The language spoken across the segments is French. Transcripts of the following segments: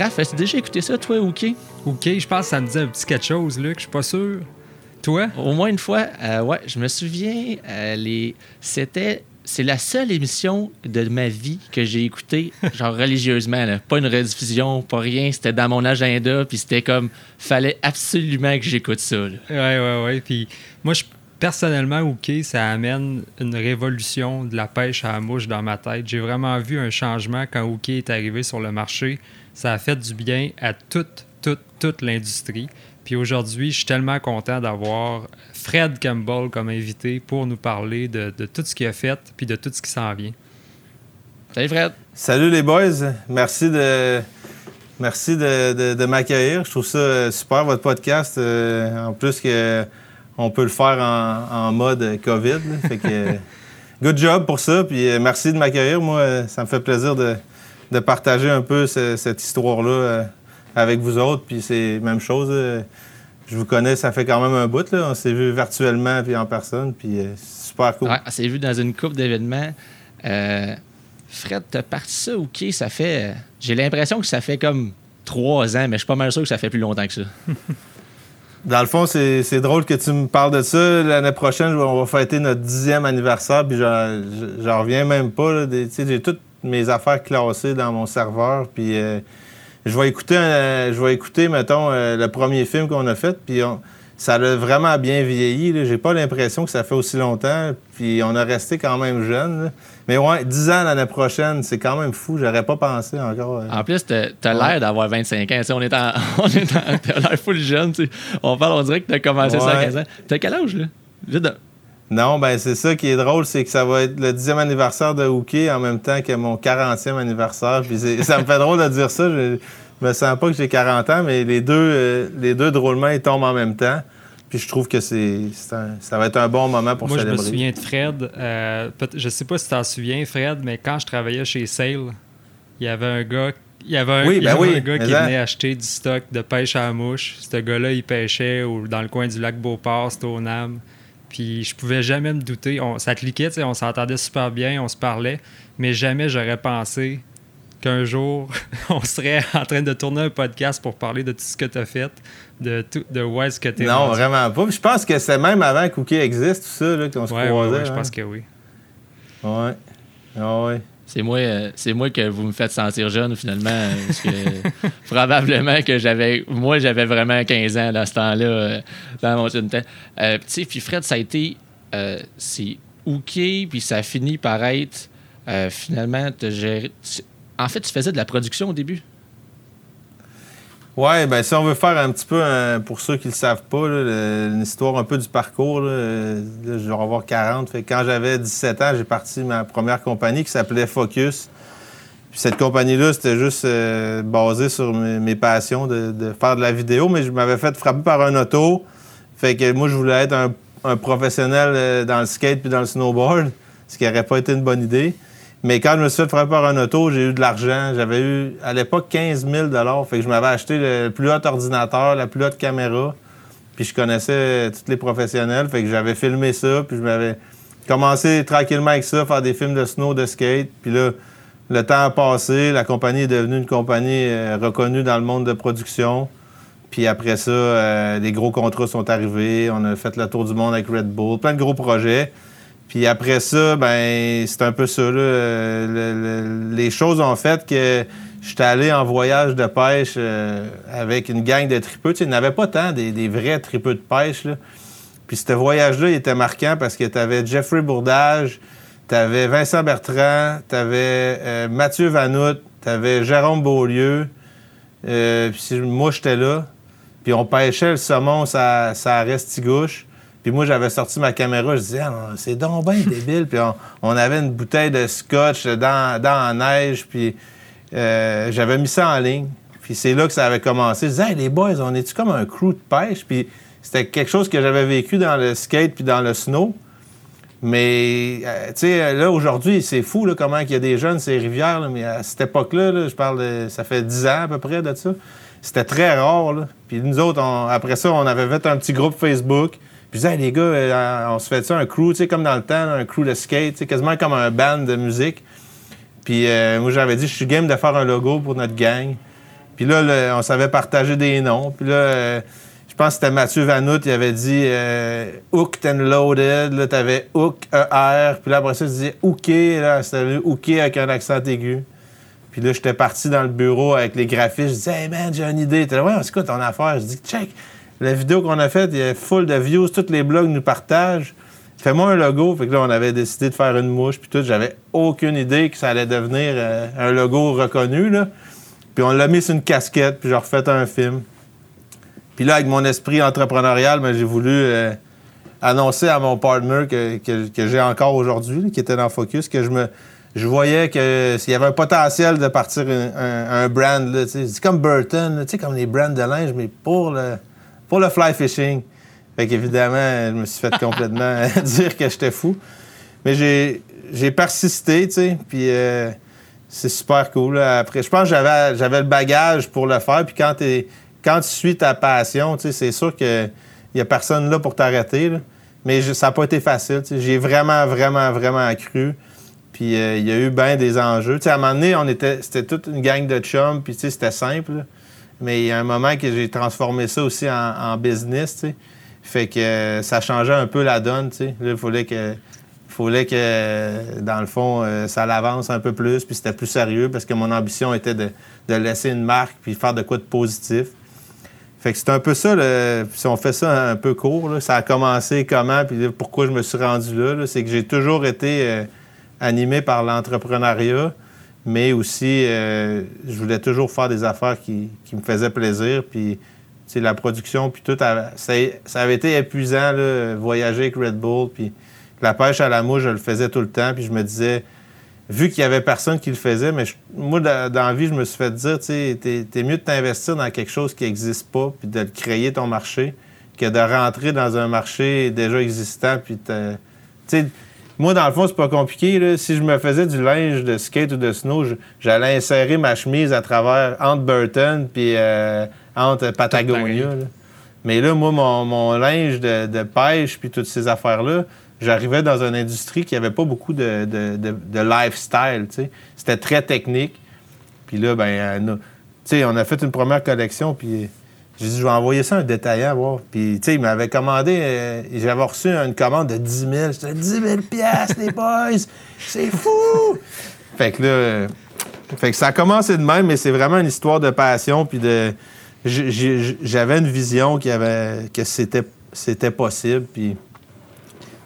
Raph, as-tu déjà écouté ça, toi, OK? OK, je pense que ça me dit un petit quelque chose, Luc. Je suis pas sûr. Toi? Au moins une fois, euh, ouais, je me souviens, euh, les... c'était c'est la seule émission de ma vie que j'ai écoutée, genre religieusement. Là. Pas une rediffusion, pas rien. C'était dans mon agenda, puis c'était comme, fallait absolument que j'écoute ça. Là. Ouais, ouais, ouais. Puis moi, je, personnellement, OK, ça amène une révolution de la pêche à la mouche dans ma tête. J'ai vraiment vu un changement quand OK est arrivé sur le marché. Ça a fait du bien à toute, toute, toute l'industrie. Puis aujourd'hui, je suis tellement content d'avoir Fred Campbell comme invité pour nous parler de, tout ce qu'il a fait puis de tout ce qui s'en vient. Salut Fred. Salut les boys. Merci de, merci de, m'accueillir. Je trouve ça super, votre podcast. Euh, en plus que on peut le faire en, mode COVID. Fait que, good job pour ça. Puis euh, merci de m'accueillir. Moi, ça me fait plaisir de, partager un peu cette histoire-là euh, avec vous autres. Puis c'est la même chose. Euh, je vous connais, ça fait quand même un bout. Là. On s'est vu virtuellement puis en personne. Puis euh, super cool. on s'est vu dans une coupe d'événements. Euh, Fred, t'as parti ça OK? Ça fait. J'ai l'impression que ça fait comme trois ans, mais je suis pas mal sûr que ça fait plus longtemps que ça. Dans le fond, c'est drôle que tu me parles de ça. L'année prochaine, on va fêter notre dixième anniversaire, puis j'en reviens même pas. J'ai toutes mes affaires classées dans mon serveur, puis je vais écouter, je vais écouter, mettons, euh, le premier film qu'on a fait, puis ça a vraiment bien vieilli. J'ai pas l'impression que ça fait aussi longtemps, puis on a resté quand même jeune. Mais ouais, 10 ans l'année prochaine, c'est quand même fou. J'aurais pas pensé encore. Euh. En plus, t'as as, l'air d'avoir 25 ans. on est en, on est en, t'as l'air full jeune. On parle, on dirait que t'as commencé ça à 15 ans. T'as quel âge, là? Non, ben c'est ça qui est drôle, c'est que ça va être le dixième anniversaire de Hooké en même temps que mon 40e anniversaire. Puis ça me fait drôle de dire ça. Je, me sens pas que j'ai 40 ans, mais les deux, euh, les deux drôlement, ils tombent en même temps. Puis je trouve que c'est, ça va être un bon moment pour célébrer. Moi, je me souviens de Fred. Euh, je sais pas si tu t'en souviens, Fred, mais quand je travaillais chez Sale, il y avait un gars il y avait un, ben gars qui venait acheter du stock de pêche à la mouche. Ce gars-là, il pêchait dans le coin du lac Beauport, c'était au NAM. Puis je pouvais jamais me douter. On, ça cliquait, on s'entendait super bien, on se parlait, mais jamais j'aurais pensé qu'un jour, on serait en train de tourner un podcast pour parler de tout ce que tu as fait, de, tout, de où est-ce que tu es Non, vraiment pas. Je pense que c'est même avant que Cookie existe, tout ça, qu'on se croisait. Oui, je pense que oui. Ouais. Ah ouais. C'est moi, euh, c'est moi que vous me faites sentir jeune, finalement. Probablement que j'avais. Moi, j'avais vraiment 15 ans dans ce temps-là, euh, dans mon temps. Euh, puis Fred, ça a été. c'est OK, puis ça a fini par être. finalement, En fait, tu faisais de la production au début? Oui, ben si on veut faire un petit peu, pour ceux qui ne le savent pas, une histoire un peu du parcours, je vais avoir 40. Fait quand j'avais 17 ans, j'ai parti ma première compagnie qui s'appelait Focus. Puis cette compagnie-là, c'était juste euh, basé sur mes, passions de, faire de la vidéo, mais je m'avais fait frapper par un auto. Fait que moi, je voulais être un, un professionnel euh, dans le skate puis dans le snowboard, ce qui n'aurait pas été une bonne idée. Mais quand je me suis fait frapper par un auto, j'ai eu de l'argent. J'avais eu, à l'époque, 15 000 Fait que je m'avais acheté le plus haut ordinateur, la plus haute caméra. Puis je connaissais tous les professionnels. Fait que j'avais filmé ça. Puis je m'avais commencé tranquillement avec ça, faire des films de snow, de skate. Puis là, le temps a passé. La compagnie est devenue une compagnie euh, reconnue dans le monde de production. Puis après ça, euh, des gros contrats sont arrivés. On a fait le tour du monde avec Red Bull. Plein de gros projets. Puis après ça, ben c'est un peu ça. les choses ont fait que j'étais allé en voyage de pêche euh, avec une gang de tripeux. Tu sais, il n'y avait pas tant des, vrais tripeux de pêche. Là. Puis ce voyage-là, il était marquant parce que tu avais Jeffrey Bourdage, tu avais Vincent Bertrand, tu avais euh, Mathieu Vanout, tu avais Jérôme Beaulieu. Euh, puis moi, j'étais là. Puis on pêchait le saumon, ça, ça Restigouche. Puis moi, j'avais sorti ma caméra, je disais, ah, c'est donc bien débile. puis on, avait une bouteille de scotch dans, dans la neige, puis euh, j'avais mis ça en ligne. Puis c'est là que ça avait commencé. Je disais, hey, les boys, on est-tu comme un crew de pêche? Puis c'était quelque chose que j'avais vécu dans le skate puis dans le snow. Mais, euh, tu sais, là, aujourd'hui, c'est fou, là, comment il y a des jeunes, ces rivières, mais à cette époque-là, je parle de, ça fait 10 ans à peu près de ça, c'était très rare, là. Puis nous autres, après ça, on avait fait un petit groupe Facebook. Puis disais, les gars, euh, on se fait ça, un crew, tu sais, comme dans le temps, un crew de skate, quasiment comme un band de musique. Puis euh, moi, j'avais dit, je suis game de faire un logo pour notre gang. Puis là, on savait partager des noms. Puis là, euh, je pense que c'était Mathieu Vanout, il avait dit euh, Hooked and Loaded. Là, t'avais Hook, ER. Puis là, après ça, tu disais Hooké. Là, c'était Hooké avec un accent aigu. Puis là, j'étais parti dans le bureau avec les graphistes. Je disais, hey man, j'ai une idée. T'es là, ouais, c'est quoi ton affaire? Je dis, check, la vidéo qu'on a faite, il y a full de views, tous les blogs nous partagent. Fais-moi un logo. Fait que là, on avait décidé de faire une mouche, puis tout. J'avais aucune idée que ça allait devenir euh, un logo reconnu, là. Puis on l'a mis sur une casquette, puis j'ai refait un film. Puis là, avec mon esprit entrepreneurial, ben, j'ai voulu euh, annoncer à mon partner que, j'ai encore aujourd'hui, qui était dans Focus, que je me je voyais que s'il y avait un potentiel de partir un, brand, c'est comme Burton, comme les brands de linge, mais pour le, pour le fly fishing. Fait qu'évidemment, je me suis fait complètement dire que j'étais fou. Mais j'ai persisté, tu sais, puis euh, c'est super cool. Après, je pense que j'avais, le bagage pour le faire, puis quand, tu suis ta passion, tu sais, c'est sûr qu'il n'y a personne là pour t'arrêter. Mais ça n'a pas été facile. J'ai vraiment, vraiment, vraiment accru. Puis euh, il y a eu bien des enjeux. sais, à un moment donné, on était, c'était toute une gang de chums, puis c'était simple. Mais il y a un moment que j'ai transformé ça aussi en, business. Fait que euh, ça changeait un peu la donne. il fallait que, fallait que, dans le fond, euh, ça l'avance un peu plus, puis c'était plus sérieux parce que mon ambition était de, laisser une marque puis faire de quoi de positif. Fait que c'est un peu ça, si on fait ça un peu court, ça a commencé comment, puis pourquoi je me suis rendu là, c'est que j'ai toujours été animé par l'entrepreneuriat, mais aussi, euh, je voulais toujours faire des affaires qui, me faisaient plaisir. Puis, la production, puis tout, ça, ça, avait été épuisant, là, voyager avec Red Bull. Puis, la pêche à la mouche, je le faisais tout le temps. Puis, je me disais, vu qu'il y avait personne qui le faisait, mais moi, dans, la vie, je me suis fait dire, tu sais, t'es mieux de t'investir dans quelque chose qui n'existe pas, puis de créer ton marché, que de rentrer dans un marché déjà existant, puis tu sais, moi, dans le fond, c'est pas compliqué. Si je me faisais du linge de skate ou de snow, j'allais insérer ma chemise à travers entre Burton puis euh, entre Patagonia. Mais là, moi, mon, linge de, pêche puis toutes ces affaires-là, j'arrivais dans une industrie qui avait pas beaucoup de, de lifestyle. C'était très technique. Puis là, ben, euh, on a fait une première collection, puis j'ai dit, je vais envoyer ça à un détaillant, voir. Puis, tu sais, il m'avait commandé, euh, j'avais reçu une commande de 10 000. J'étais 10 000 les boys! C'est fou! Fait que là, fait que ça a commencé de même, mais c'est vraiment une histoire de passion, puis de. J'avais une vision avait, que c'était, c'était possible, puis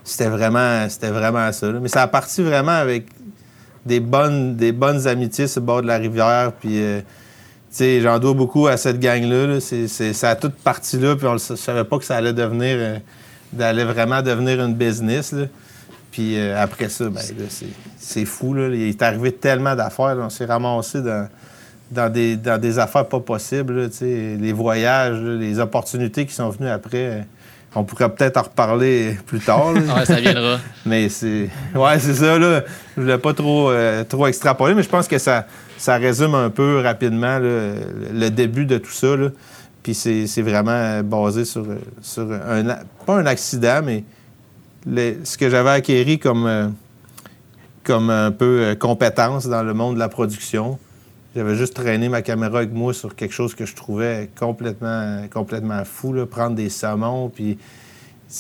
c'était vraiment, c'était vraiment ça. Mais ça a parti vraiment avec des bonnes, des bonnes amitiés sur le bord de la rivière, puis. Euh, j'en dois beaucoup à cette gang-là. C'est, ça a toute partie là, puis on ne savait pas que ça allait devenir, euh, vraiment devenir une business. Puis euh, après ça, ben, c'est, fou. Là. Il est arrivé tellement d'affaires. On s'est ramassé dans, des, dans des affaires pas possibles. les voyages, les opportunités qui sont venues après. Euh, on pourrait peut-être en reparler plus tard. ouais, ça viendra. Mais c'est. Ouais, c'est ça, là. Je voulais pas trop, trop extrapoler, mais je pense que ça, ça résume un peu rapidement le début de tout ça. Puis c'est vraiment basé sur, sur un, pas un accident, mais ce que j'avais acquéri comme, euh, comme un peu euh, compétence dans le monde de la production. J'avais juste traîné ma caméra avec moi sur quelque chose que je trouvais complètement, complètement fou, prendre des saumons, puis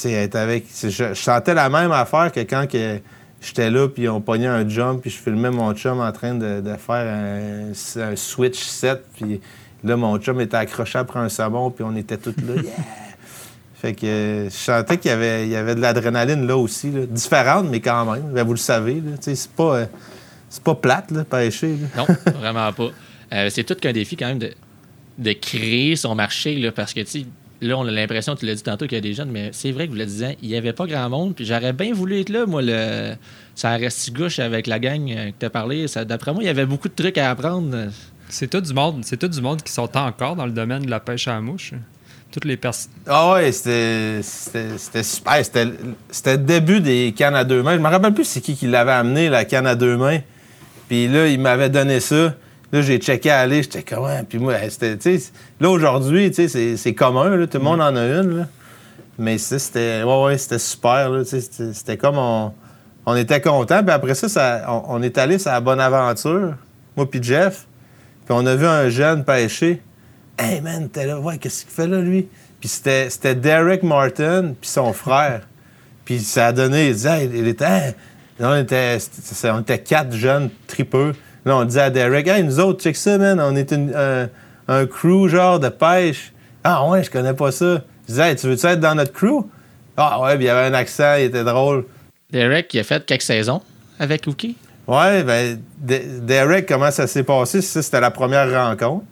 être avec. Je, sentais la même affaire que quand que, j'étais là, puis on pognait un jump, puis je filmais mon chum en train de, faire un, switch set, puis là, mon chum était accroché après un sabon, puis on était tous là. Fait que je sentais qu'il y avait, il y avait de l'adrénaline là aussi, différente, mais quand même. Ben, vous le savez, c'est pas, euh, c'est pas plate, là, pêcher. Non, vraiment pas. Euh, c'est tout qu'un défi quand même de, de créer son marché, là, parce que, tu sais, là, on a l'impression, tu l'as dit tantôt, qu'il y a des jeunes, mais c'est vrai que vous le disiez, il n'y avait pas grand monde. Puis j'aurais bien voulu être là, moi, le, ça reste gauche avec la gang euh, que tu as parlé. D'après moi, il y avait beaucoup de trucs à apprendre. C'est tout du monde, c'est tout du monde qui sont encore dans le domaine de la pêche à la mouche. Toutes les personnes. Ah ouais, c'était super. C'était le début des cannes à deux mains. Je me rappelle plus c'est qui qui l'avait amené, la canne à deux mains. Puis là, il m'avait donné ça. Là, j'ai checké à aller, j'étais comment? Puis moi, c'était, là, aujourd'hui, c'est commun, tout le monde en a une, Mais c'était, ouais, ouais, c'était super, C'était comme on, était content. Puis après ça, on, est allé sur la bonne aventure, moi puis Jeff. Puis on a vu un jeune pêcher. Hey man, t'es là, ouais, qu'est-ce qu'il fait là, lui? Puis c'était, Derek Martin, puis son frère. Puis ça a donné, il disait, il était, hein? on, était on était quatre jeunes tripeux. Là, on disait à Derek, hey, nous autres, check ça, man, on est un, un, crew genre de pêche. Ah ouais, je connais pas ça. Je disais, hey, tu veux-tu être dans notre crew? Ah ouais, puis il y avait un accent, il était drôle. Derek, il a fait quelques saisons avec Wookie. Ouais, ben, Derek, comment ça s'est passé? Ça, c'était la première rencontre.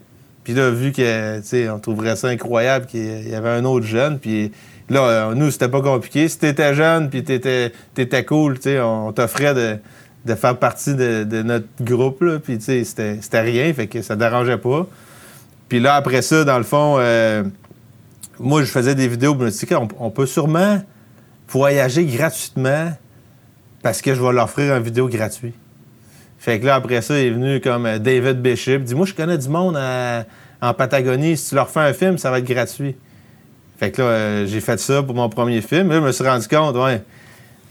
Puis là, vu que, tu sais, on trouverait ça incroyable qu'il y avait un autre jeune, puis là, euh, nous, c'était pas compliqué. Si t'étais jeune, puis t'étais, étais cool, on t'offrait de, faire partie de, notre groupe, puis tu sais, c'était, rien, fait que ça dérangeait pas. Puis là, après ça, dans le fond, euh, moi, je faisais des vidéos, je me suis dit, on, peut sûrement voyager gratuitement parce que je vais leur offrir une vidéo gratuite. Fait que là, après ça, il est venu comme euh, David Bishop. Dit Moi, je connais du monde en Patagonie. Si tu leur fais un film, ça va être gratuit. Fait que là, euh, j'ai fait ça pour mon premier film. Là, je me suis rendu compte, ouais,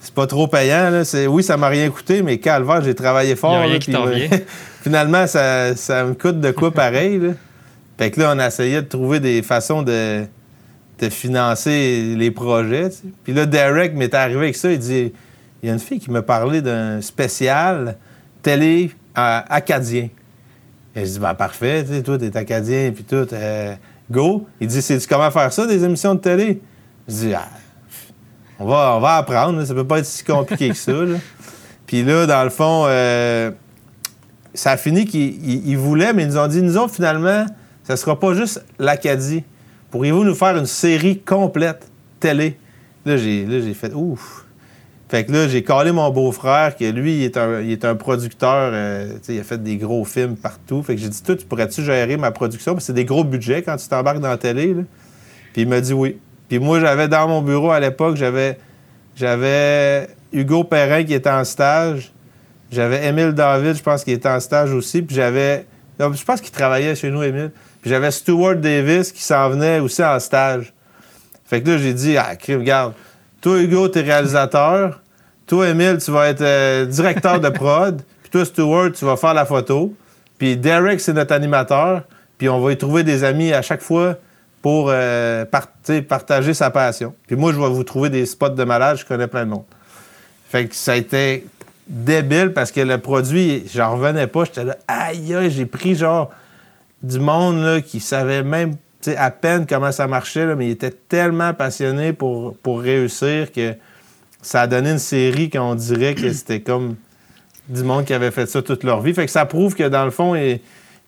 c'est pas trop payant. Là. Oui, ça m'a rien coûté, mais calvaire, j'ai travaillé fort. Il y a rien qui finalement, ça, me coûte de quoi pareil. Là. Fait que là, on a essayé de trouver des façons de, de financer les projets. Puis là, Derek m'est arrivé avec ça. Il dit Il y a une fille qui m'a parlé d'un spécial télé acadien. Et je dis, ben parfait, tu sais, toi, t'es acadien, puis tout, euh, go. Il dit, sais-tu comment faire ça, des émissions de télé? Je dis, ah, on, va, on va apprendre, ça peut pas être si compliqué que ça. Puis là, dans le fond, euh, ça a fini qu'ils voulaient, mais ils nous ont dit, nous autres, finalement, ça sera pas juste l'Acadie. Pourriez-vous nous faire une série complète télé? Là, j'ai fait, ouf. Fait que là, j'ai collé mon beau-frère, qui lui, il est un, il est un producteur, euh, il a fait des gros films partout. Fait que j'ai dit, toi, tu pourrais-tu gérer ma production? Parce c'est des gros budgets quand tu t'embarques dans la télé. Puis il m'a dit oui. Puis moi, j'avais dans mon bureau à l'époque, j'avais, j'avais Hugo Perrin qui était en stage. J'avais Émile David, je pense, qui était en stage aussi. Puis j'avais. Je pense qu'il travaillait chez nous, Émile. Puis j'avais Stuart Davis qui s'en venait aussi en stage. Fait que là, j'ai dit, ah, regarde, toi, Hugo, t'es réalisateur. Toi, Emile, tu vas être euh, directeur de prod. Puis toi, Stuart, tu vas faire la photo. Puis Derek, c'est notre animateur. Puis on va y trouver des amis à chaque fois pour euh, partager sa passion. Puis moi, je vais vous trouver des spots de malade. Je connais plein de monde. Fait que ça a été débile parce que le produit, j'en revenais pas. J'étais là, aïe, aïe, j'ai pris genre du monde là, qui savait même à peine comment ça marchait, là, mais il était tellement passionné pour, pour réussir que ça a donné une série qu'on dirait que c'était comme du monde qui avait fait ça toute leur vie. Fait que ça prouve que dans le fond, il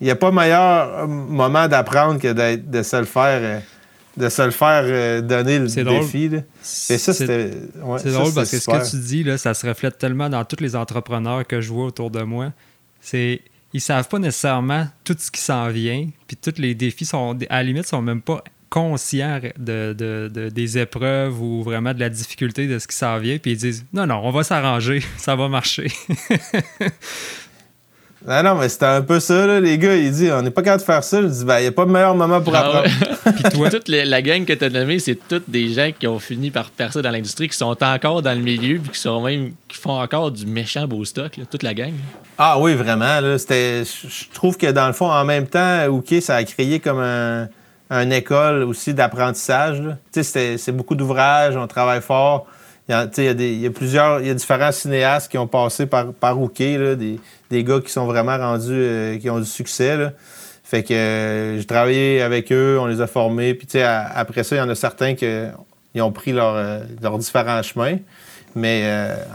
n'y a pas meilleur moment d'apprendre que de se le faire. Euh, de se le faire euh, donner le défi. Et ça, c'était. c'est drôle parce que ce que tu dis, là, ça se reflète tellement dans tous les entrepreneurs que je vois autour de moi. C'est ils savent pas nécessairement tout ce qui s'en vient, puis tous les défis sont, à la limite, sont même pas conscients de, des épreuves ou vraiment de la difficulté de ce qui s'en vient, puis ils disent non, non, on va s'arranger, ça va marcher. Non, non, mais c'était un peu ça, là. les gars. Ils disent, on n'est pas capable de faire ça. Je dis, ben, il n'y a pas de meilleur moment pour ah apprendre. Puis toi, toute la gang que tu as nommée, c'est toutes des gens qui ont fini par percer dans l'industrie, qui sont encore dans le milieu, puis qui sont même, qui font encore du méchant beau stock, toute la gang. Ah oui, vraiment. Là, je trouve que dans le fond, en même temps, OK, ça a créé comme un, une école aussi d'apprentissage. C'est beaucoup d'ouvrages, on travaille fort. Il y, a, y a plusieurs, il y a différents cinéastes qui ont passé par, par des, des, gars qui sont vraiment rendus, euh, qui ont du succès. Là. Fait que euh, j'ai travaillé avec eux, on les a formés. Puis après ça, il y en a certains qui ont pris euh, leurs différents chemins. Mais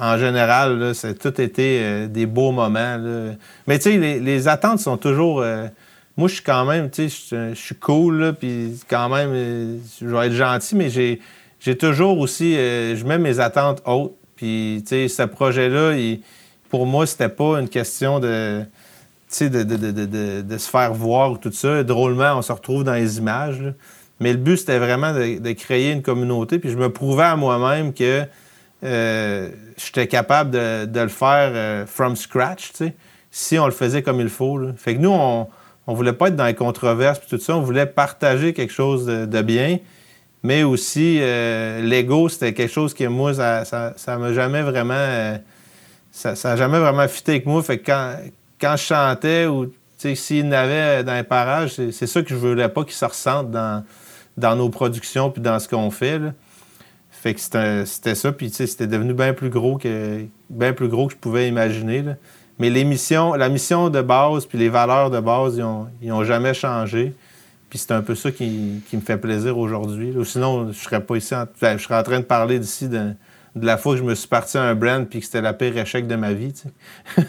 en général, ça a tout été des beaux moments. Mais tu sais, les, les, attentes sont toujours. Moi, je suis quand même, tu sais, je suis cool, puis quand même, je vais être gentil, mais j'ai j'ai toujours aussi, euh, je mets mes attentes hautes. Puis, tu sais, ce projet-là, pour moi, c'était pas une question de, de, de, de, se faire voir tout ça. Drôlement, on se retrouve dans les images. Mais le but, c'était vraiment de, créer une communauté. Puis je me prouvais à moi-même que euh, j'étais capable de, le faire euh, from scratch, tu sais, si on le faisait comme il faut. Fait que nous, on, on voulait pas être dans les controverses puis tout ça. On voulait partager quelque chose de bien. Mais aussi, euh, l'ego, c'était quelque chose que moi, ça m'a jamais vraiment. Euh, ça n'a jamais vraiment fité avec moi. Fait que quand, quand je chantais ou S'il n'avait dans les parages, c'est ça que je voulais pas qu'il se ressente dans, dans nos productions puis dans ce qu'on fait. Fait que c'était ça, puis c'était devenu bien plus gros que bien plus gros que je pouvais imaginer. Mais la mission de base puis les valeurs de base, ils n'ont jamais changé. Puis c'est un peu ça qui, me fait plaisir aujourd'hui. Sinon, je serais pas ici. En, ben, je serais en train de parler d'ici de, la fois que je me suis parti à un brand puis que c'était la pire échec de ma vie.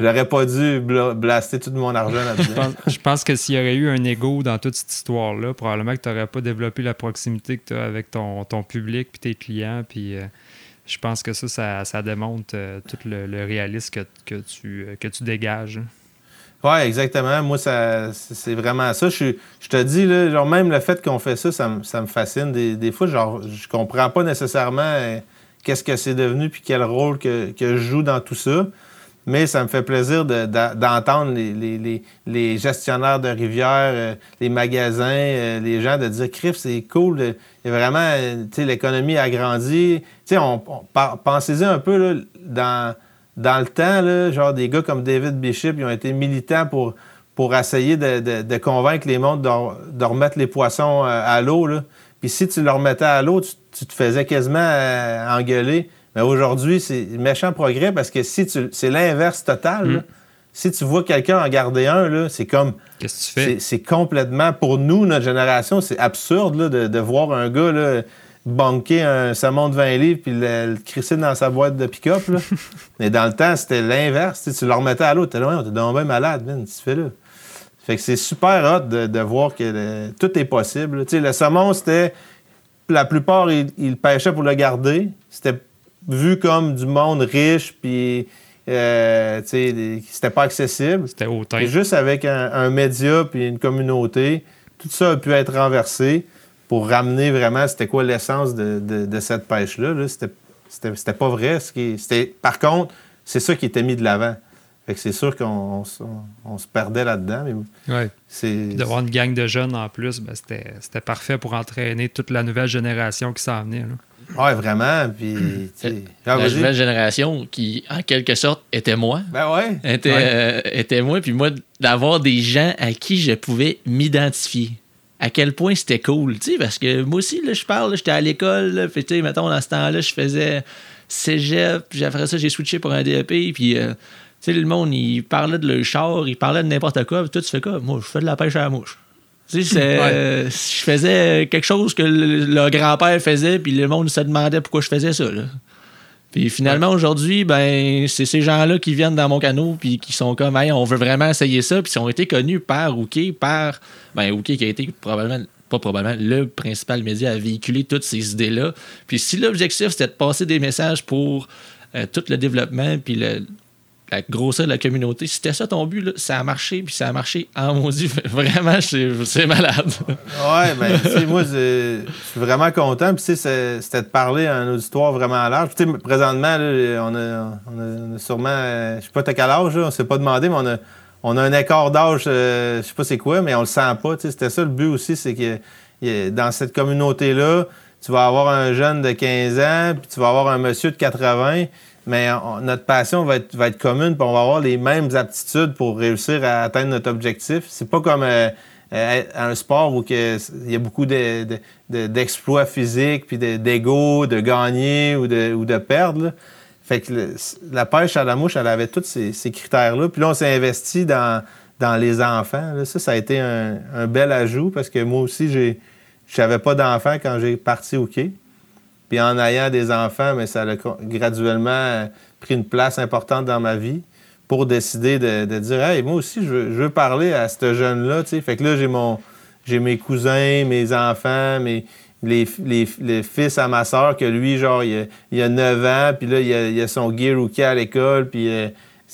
J'aurais pas dû blaster tout mon argent là-dedans. je, pense, que s'il y aurait eu un ego dans toute cette histoire-là, probablement que tu n'aurais pas développé la proximité que tu as avec ton, public puis tes clients. Puis euh, je pense que ça, ça, démontre euh, tout le, réalisme que, tu, que tu dégages. Oui, exactement. Moi, c'est vraiment ça. Je, te dis, genre, même le fait qu'on fait ça, ça, me fascine. Des, fois, genre, je comprends pas nécessairement euh, qu'est-ce que c'est devenu puis quel rôle que, je joue dans tout ça. Mais ça me fait plaisir d'entendre les, gestionnaires de rivières, euh, les magasins, euh, les gens de dire Criff, c'est cool. Et vraiment, l'économie a grandi. On, pensez-y un peu dans le temps, là, genre des gars comme David Bishop, ils ont été militants pour, essayer de, convaincre les mondes de, remettre les poissons euh, à l'eau. Puis si tu le remettais à l'eau, tu, te faisais quasiment euh, engueuler. Mais aujourd'hui, c'est méchant progrès parce que si tu c'est l'inverse total. Mm. Si tu vois quelqu'un en garder un, c'est comme. Qu'est-ce que tu fais? C'est complètement. Pour nous, notre génération, c'est absurde de, de, voir un gars. Là, banquer un salmon de 20 livres puis le, crisser dans sa boîte de pick-up. Mais dans le temps, c'était l'inverse. Tu le remettais à l'autre. T'es loin, t'es bien malade, man. Tu fais là? Fait que c'est super hot de, voir que tout est possible. Tu sais, le saumon, c'était. La plupart, ils, pêchaient pour le garder. C'était vu comme du monde riche, puis. Euh, c'était pas accessible. C'était hautain. Juste avec un, un média puis une communauté, tout ça a pu être renversé pour ramener vraiment c'était quoi l'essence de, cette pêche-là. -là, c'était pas vrai. Ce par contre, c'est ça qui était mis de l'avant. Fait que c'est sûr qu'on se perdait là-dedans. Ouais. D'avoir une gang de jeunes en plus, ben c'était parfait pour entraîner toute la nouvelle génération qui s'en venait. Oui, vraiment. Puis, la nouvelle génération qui, en quelque sorte, était moi. Ben ouais. Était, euh, était moi. Puis moi, d'avoir des gens à qui je pouvais m'identifier à quel point c'était cool, tu sais, parce que moi aussi, là, je parle, j'étais à l'école, puis tu sais, mettons, dans ce temps-là, je faisais cégep, puis après ça, j'ai switché pour un DEP, puis, euh, tu sais, le monde, il parlait de leur char, il parlait de n'importe quoi, puis toi, tu fais quoi? Moi, je fais de la pêche à la mouche. Tu sais, je faisais quelque chose que le, grand-père faisait, puis le monde se demandait pourquoi je faisais ça, là. Puis finalement, aujourd'hui, ben, c'est ces gens-là qui viennent dans mon canot puis qui sont comme, hey, on veut vraiment essayer ça. Puis ils ont été connus par Ouké, par, ben, Ouké qui a été probablement, pas probablement, le principal média à véhiculer toutes ces idées-là. Puis si l'objectif, c'était de passer des messages pour euh, tout le développement puis le, la grosseur de la communauté. C'était ça ton but, là, ça a marché, puis ça a marché en maudit. Vraiment, c'est malade. ouais, ben, tu sais, moi, je suis vraiment content. Puis, c'était de parler à un auditoire vraiment large. Tu sais, présentement, on, a, sûrement, euh, je sais pas à quel âge, on s'est pas demandé, mais on a, on a un écart d'âge, euh, je sais pas c'est quoi, mais on le sent pas. C'était ça le but aussi, c'est que dans cette communauté-là, tu vas avoir un jeune de 15 ans, puis tu vas avoir un monsieur de 80 mais notre passion va être, commune, puis on va avoir les mêmes aptitudes pour réussir à atteindre notre objectif. C'est pas comme euh, euh, un sport où il y a beaucoup d'exploits physiques, puis d'ego, de, gagner ou de, perdre. Fait que la pêche à la mouche, elle avait tous ces, critères-là. Puis là, on s'est investi dans, les enfants. Ça, ça a été un, un, bel ajout parce que moi aussi, je n'avais pas d'enfants quand j'ai parti au quai. Puis en ayant des enfants, mais ça a graduellement pris une place importante dans ma vie pour décider de, dire Hey, moi aussi, je veux, parler à ce jeune-là. Fait que là, j'ai mon j'ai mes cousins, mes enfants, mes, les, fils à ma soeur, que lui, genre, il a, a 9 ans, puis là, il a, a son gear rookie à l'école, puis euh,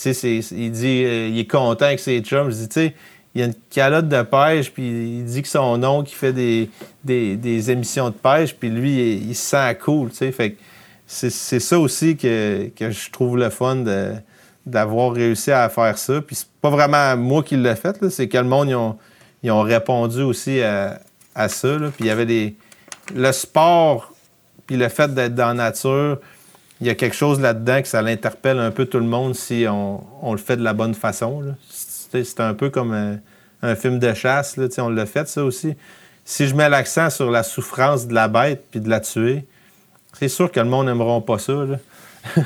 il dit, euh, il est content avec ses chums. Je dis, tu sais, il y a une calotte de pêche, puis il dit que son oncle qui fait des, des, émissions de pêche, puis lui, il, se sent cool, tu sais. Fait c'est ça aussi que, je trouve le fun d'avoir réussi à faire ça. Puis c'est pas vraiment moi qui l'ai fait, c'est que le monde, ils ont, répondu aussi à, ça. Puis il y avait des... Le sport, puis le fait d'être dans la nature, il y a quelque chose là-dedans que ça l'interpelle un peu tout le monde si on, le fait de la bonne façon C'est un peu comme un, un film de chasse, là, on l'a fait, ça aussi. Si je mets l'accent sur la souffrance de la bête puis de la tuer, c'est sûr que le monde n'aimeront pas ça. Là.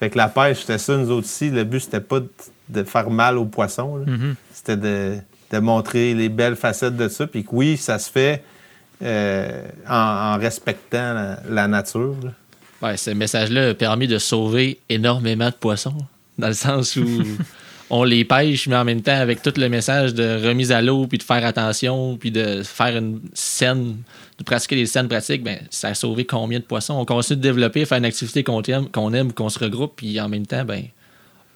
fait que la pêche, c'était ça, nous autres aussi. Le but, c'était pas de faire mal aux poissons. Mhm. C'était de, de montrer les belles facettes de ça. Puis que oui, ça se fait euh, en, en respectant la, la nature. là. Ouais, ce message-là a permis de sauver énormément de poissons. Dans le sens où on les pêche, mais en même temps, avec tout le message de remise à l'eau, puis de faire attention, puis de faire une scène, de pratiquer des scènes pratiques, ben, ça a sauvé combien de poissons? On continue de développer, faire une activité qu'on aime, qu'on qu'on se regroupe, puis en même temps, ben,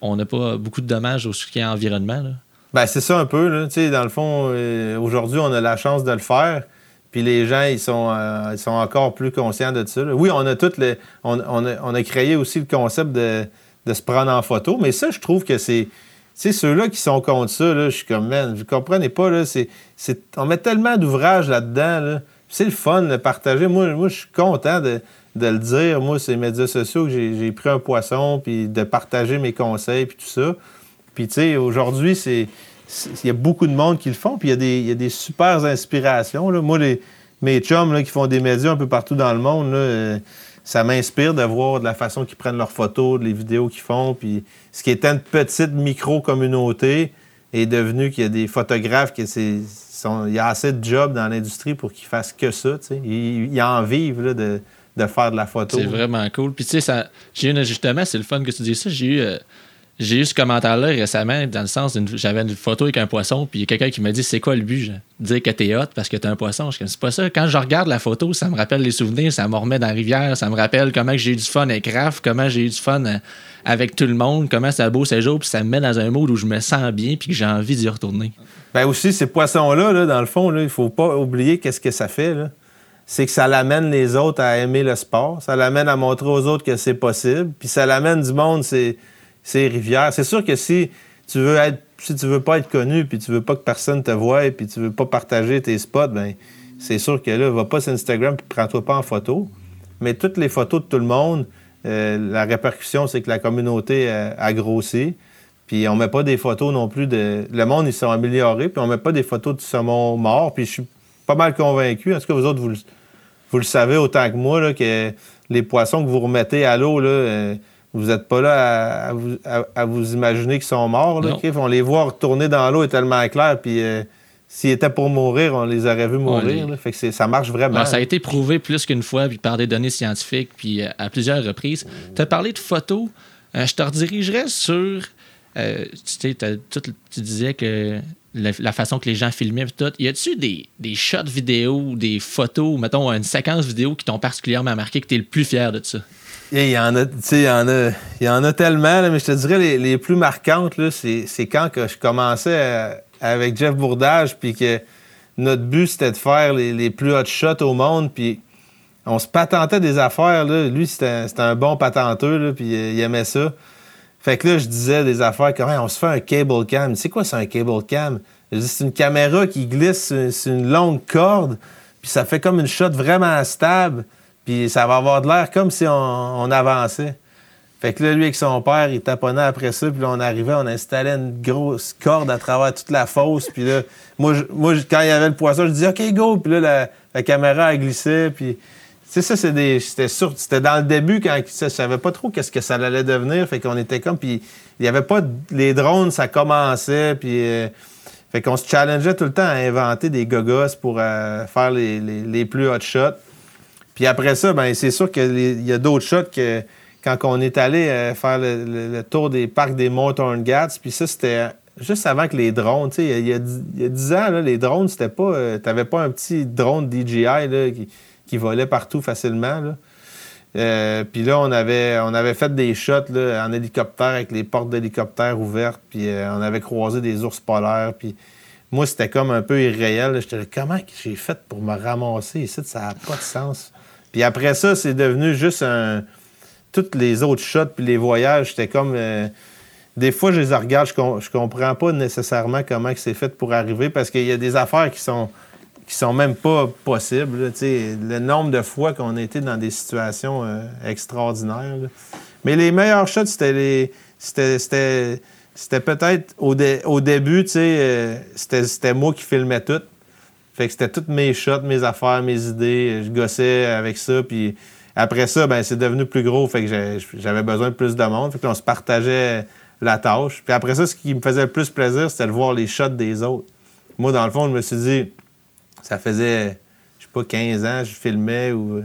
on n'a pas beaucoup de dommages au soutien environnement. Là. Ben, c'est ça un peu. Là. Dans le fond, euh, aujourd'hui, on a la chance de le faire. Puis les gens, ils sont, euh, ils sont encore plus conscients de ça. Oui, on a a, on créé aussi le concept de, de se prendre en photo. Mais ça, je trouve que c'est. Sais, ceux-là qui sont contre ça, je suis comme, man, vous comprenez pas, là, c'est, c'est- on met tellement d'ouvrages là-dedans, là. C'est le fun de partager. Moi, moi je suis content de, de le dire, moi, sur les médias sociaux, que j'ai, pris un poisson, puis de partager mes conseils, puis tout ça. Puis, tu sais, aujourd'hui, c'est. c'est- Il y a beaucoup de monde qui le font, puis il y a des, super inspirations. Là. Moi, les, mes chums là, qui font des médias un peu partout dans le monde, euh, ça m'inspire de voir de la façon qu'ils prennent leurs photos, les vidéos qu'ils font. Puis ce qui était une petite micro-communauté est devenu qu'il y a des photographes qui sont- il y a assez de jobs dans l'industrie pour qu'ils fassent que ça. Ils, ils en vivent là, de, de faire de la photo. C'est vraiment cool. Puis tu sais, j'ai eu un ajustement, c'est le fun que tu dis ça. J'ai eu, euh, j'ai eu ce commentaire-là récemment, dans le sens, j'avais une photo avec un poisson, puis il y a quelqu'un qui m'a dit c'est quoi le but? Dire que t'es hot parce que t'as un poisson. Je comme, c'est pas ça. Quand je regarde la photo, ça me rappelle les souvenirs, ça me remet dans la rivière, ça me rappelle comment j'ai eu du fun avec Raph, comment j'ai eu du fun euh, avec tout le monde, comment c'est un beau séjour, puis ça me met dans un mode où je me sens bien, puis que j'ai envie d'y retourner. Ben aussi, ces poissons-là, là, dans le fond, il faut pas oublier qu'est-ce que ça fait. là. C'est que ça l'amène les autres à aimer le sport. Ça l'amène à montrer aux autres que c'est possible. Puis ça l'amène du monde, c'est ces rivières. C'est sûr que si tu veux être, veux pas être connu, puis tu veux pas que personne te voie, puis tu veux pas partager tes spots, ben c'est sûr que là, va pas sur Instagram, puis prends-toi pas en photo. Mais toutes les photos de tout le monde, euh, la répercussion, c'est que la communauté euh, a grossi. Puis on met pas des photos non plus de. Le monde, ils sont améliorés, puis on met pas des photos de saumon mort. Puis je suis pas mal convaincu. Est-ce que vous autres, vous le, vous le savez autant que moi, que les poissons que vous remettez à l'eau, là, euh, vous n'êtes pas là à, à vous, à- à vous imaginer qu'ils sont morts. Là? On les voit retourner dans l'eau est tellement clair, puis euh, s'ils étaient pour mourir, on les aurait vus mourir. les- là. Fait que ça marche vraiment. Alors, ça a été prouvé plus qu'une fois, puis par des données scientifiques, puis euh, à plusieurs reprises. Tu as parlé de photos. Euh, je te redirigerais sur. euh, tu tout- disais que la, la façon que les gens filmaient, tout. Y a-tu des, des shots vidéo des photos, mettons une séquence vidéo qui t'ont particulièrement marqué, que tu es le plus fier de ça? Il y en a, il y en a, il y en a tellement, là, mais je te dirais les, les plus marquantes, c'est, quand que je commençais avec Jeff Bourdage, puis que notre but c'était de faire les, les plus hot shots au monde, puis on se patentait des affaires. Là. Lui, c'était, un- bon patenteux, puis il aimait ça. Fait que là, je disais des affaires comme Hey, on se fait un cable cam. C'est quoi, c'est un cable cam? C'est une caméra qui glisse sur, sur une longue corde, puis ça fait comme une shot vraiment stable, puis ça va avoir de l'air comme si on, avançait. Fait que là, lui, avec son père, il taponnait après ça, puis là, on arrivait, on installait une grosse corde à travers toute la fosse, puis là, moi, moi quand il y avait le poisson, je disais, OK, go, puis là, la, caméra, elle glissait, puis... Tu sais, ça, c'est des- c'était sûr, c'était dans le début quand je savais pas trop qu'est-ce que ça allait devenir, fait qu'on était comme, puis il y avait pas, les drones, ça commençait, puis... euh, fait qu'on se challengeait tout le temps à inventer des gogos pour euh, faire les, les- les plus hot shots. Puis après ça, ben c'est sûr qu'il y a d'autres shots que quand on est allé euh, faire le, tour des parcs des Monts Gats, puis ça, c'était juste avant que les drones, tu sais, il y a, dix- il y a 10 ans, les drones, c'était pas... euh, T'avais pas un petit drone DJI qui, volait partout facilement. Euh, puis là, on avait, on avait fait des shots en hélicoptère avec les portes d'hélicoptère ouvertes, puis on avait croisé des ours polaires, puis moi, c'était comme un peu irréel. J'étais comment j'ai fait pour me ramasser ici? Ça n'a pas de sens. Puis après ça, c'est devenu juste un... Toutes les autres shots puis les voyages, j'étais comme... euh, Des fois, je les regarde, je, com- je comprends pas nécessairement comment c'est fait pour arriver, parce qu'il y a des affaires qui sont qui sont même pas possibles. le nombre de fois qu'on a été dans des situations euh, extraordinaires. Mais les meilleurs shots, c'était les. C'était. c'était- c'était peut-être au, au début, euh, c'était moi qui filmais tout. Fait que c'était toutes mes shots, mes affaires, mes idées. Je gossais avec ça. Puis après ça, ben c'est devenu plus gros. Fait que j'avais besoin de plus de monde. Fait que on se partageait la tâche. Puis après ça, ce qui me faisait le plus plaisir, c'était de voir les shots des autres. Moi, dans le fond, je me suis dit, ça faisait, je sais pas, 15 ans, je filmais ou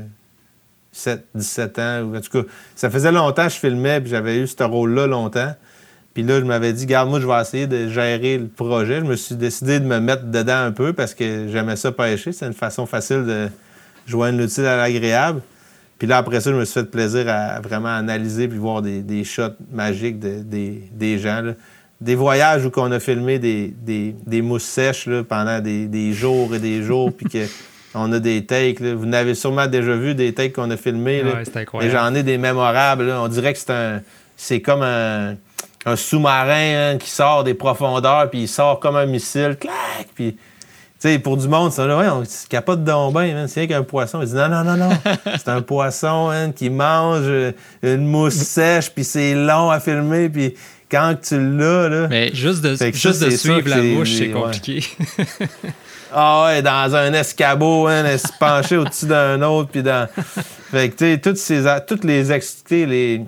7, 17 ans. Ou, en tout cas, ça faisait longtemps que je filmais, puis j'avais eu ce rôle-là longtemps. Puis là, je m'avais dit, garde, moi, je vais essayer de gérer le projet. Je me suis décidé de me mettre dedans un peu parce que j'aimais ça pêcher. C'est une façon facile de joindre l'utile à l'agréable. Puis là, après ça, je me suis fait plaisir à vraiment analyser puis voir des, shots magiques des, gens. Des voyages où on a filmé des, mousses sèches pendant des, jours et des jours, puis qu'on a des takes. Vous n'avez sûrement déjà vu des takes qu'on a filmés. et j'en ai des mémorables. On dirait que c'est un. C'est comme un, sous-marin hein, qui sort des profondeurs, puis il sort comme un missile. Clac! Puis sais, pour du monde, ça, ouais, on capote de bain, c'est rien qu'un poisson. Il dit non, non, non, non. c'est un poisson qui mange euh, une mousse sèche, puis c'est long à filmer, puis quand tu l'as, là. Mais juste de, juste de suivre la mouche, c'est compliqué. ah ouais, dans un escabeau, hein, se pencher au-dessus d'un autre, puis dans. Fait que, tu sais, toutes, ces, toutes les, les,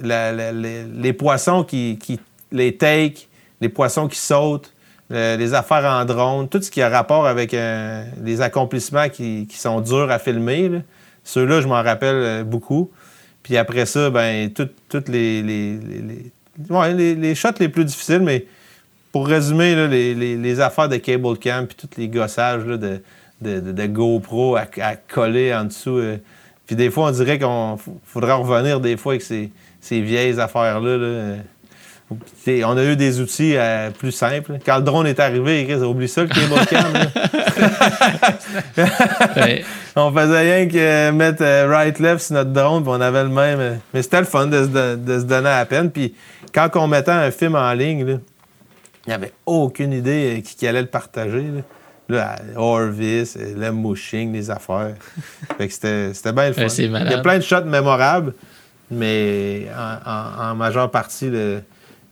les, les, poissons qui, qui. les take, les poissons qui sautent euh, les affaires en drone, tout ce qui a rapport avec euh, les accomplissements qui, sont durs à filmer. Ceux-là, je m'en rappelle euh, beaucoup. Puis après ça, ben toutes les les, shots les plus difficiles, mais pour résumer, les, affaires de cable cam puis tous les gossages de, de, GoPro à, coller en dessous. puis des fois, on dirait qu'on faudrait revenir des fois avec ces, vieilles affaires-là. là on a eu des outils euh, plus simples. Quand le drone est arrivé, Chris, oublie ça, le cable cam. On faisait rien que mettre euh, right-left sur notre drone, puis on avait le même. Euh, mais c'était le fun de se, donner à peine. Puis quand on mettait un film en ligne, il n'y avait aucune idée qui, allait le partager. Là. Orvis, le mouching, les affaires. fait que c'était bien le fun. il y a plein de shots mémorables, mais en, en majeure partie, le,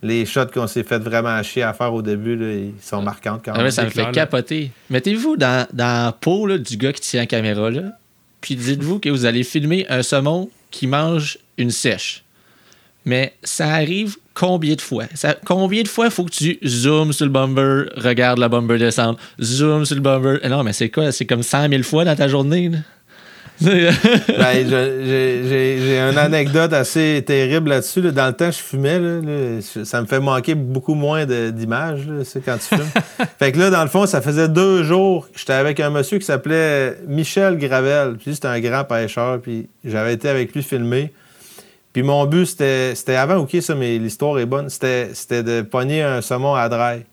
les shots qu'on s'est fait vraiment chier à faire au début, ils sont marquants quand ah même. ça me fait capoter. Mettez-vous dans, dans la peau du gars qui tient la caméra, là, puis dites-vous que vous allez filmer un saumon qui mange une sèche. Mais ça arrive combien de fois? combien de fois il faut que tu zoomes sur le bomber, regardes la bomber descendre, zoom sur le bomber? Non, mais c'est quoi? C'est comme 100 000 fois dans ta journée? Là? Ben, j'ai une anecdote assez terrible là-dessus. Dans le temps, je fumais. ça me fait manquer beaucoup moins d'images quand tu fumes. fait que là, dans le fond, ça faisait deux jours que j'étais avec un monsieur qui s'appelait Michel Gravel. Puis c'était un grand pêcheur. Puis j'avais été avec lui filmer. Puis mon but, c'était avant, OK, ça, mais l'histoire est bonne. C'était de pogner un saumon à dry.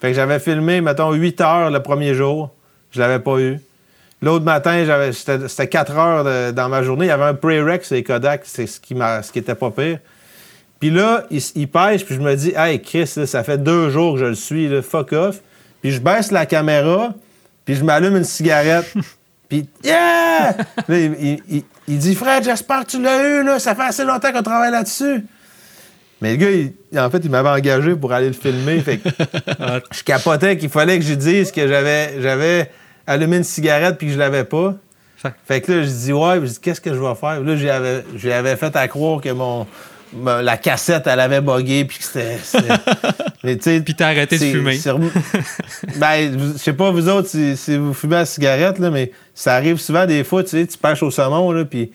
Fait que j'avais filmé, mettons, 8 heures le premier jour. Je l'avais pas eu. L'autre matin, c'était 4 heures dans ma journée. Il y avait un pre-rec sur les Kodak, c'est ce qui, ce qui était pas pire. Puis là, il, pêche, puis je me dis, hey, Chris, ça fait deux jours que je le suis, là, fuck off. Puis je baisse la caméra, puis je m'allume une cigarette. puis, yeah! il, dit, Fred, j'espère que tu l'as eu, là. Ça fait assez longtemps qu'on travaille là-dessus. Mais le gars, en fait, il m'avait engagé pour aller le filmer. Fait je capotais qu'il fallait que je dise que j'avais allumer une cigarette puis que je l'avais pas. Fait que là, je dis, ouais, je dis, qu'est-ce que je vais faire? Là, j'avais fait à croire que mon, la cassette, elle avait bugué, puis que c'était. puis t'as arrêté de fumer. ben, je sais pas, vous autres, si, vous fumez la cigarette, là, mais ça arrive souvent des fois, tu sais, tu pêches au saumon, là, puis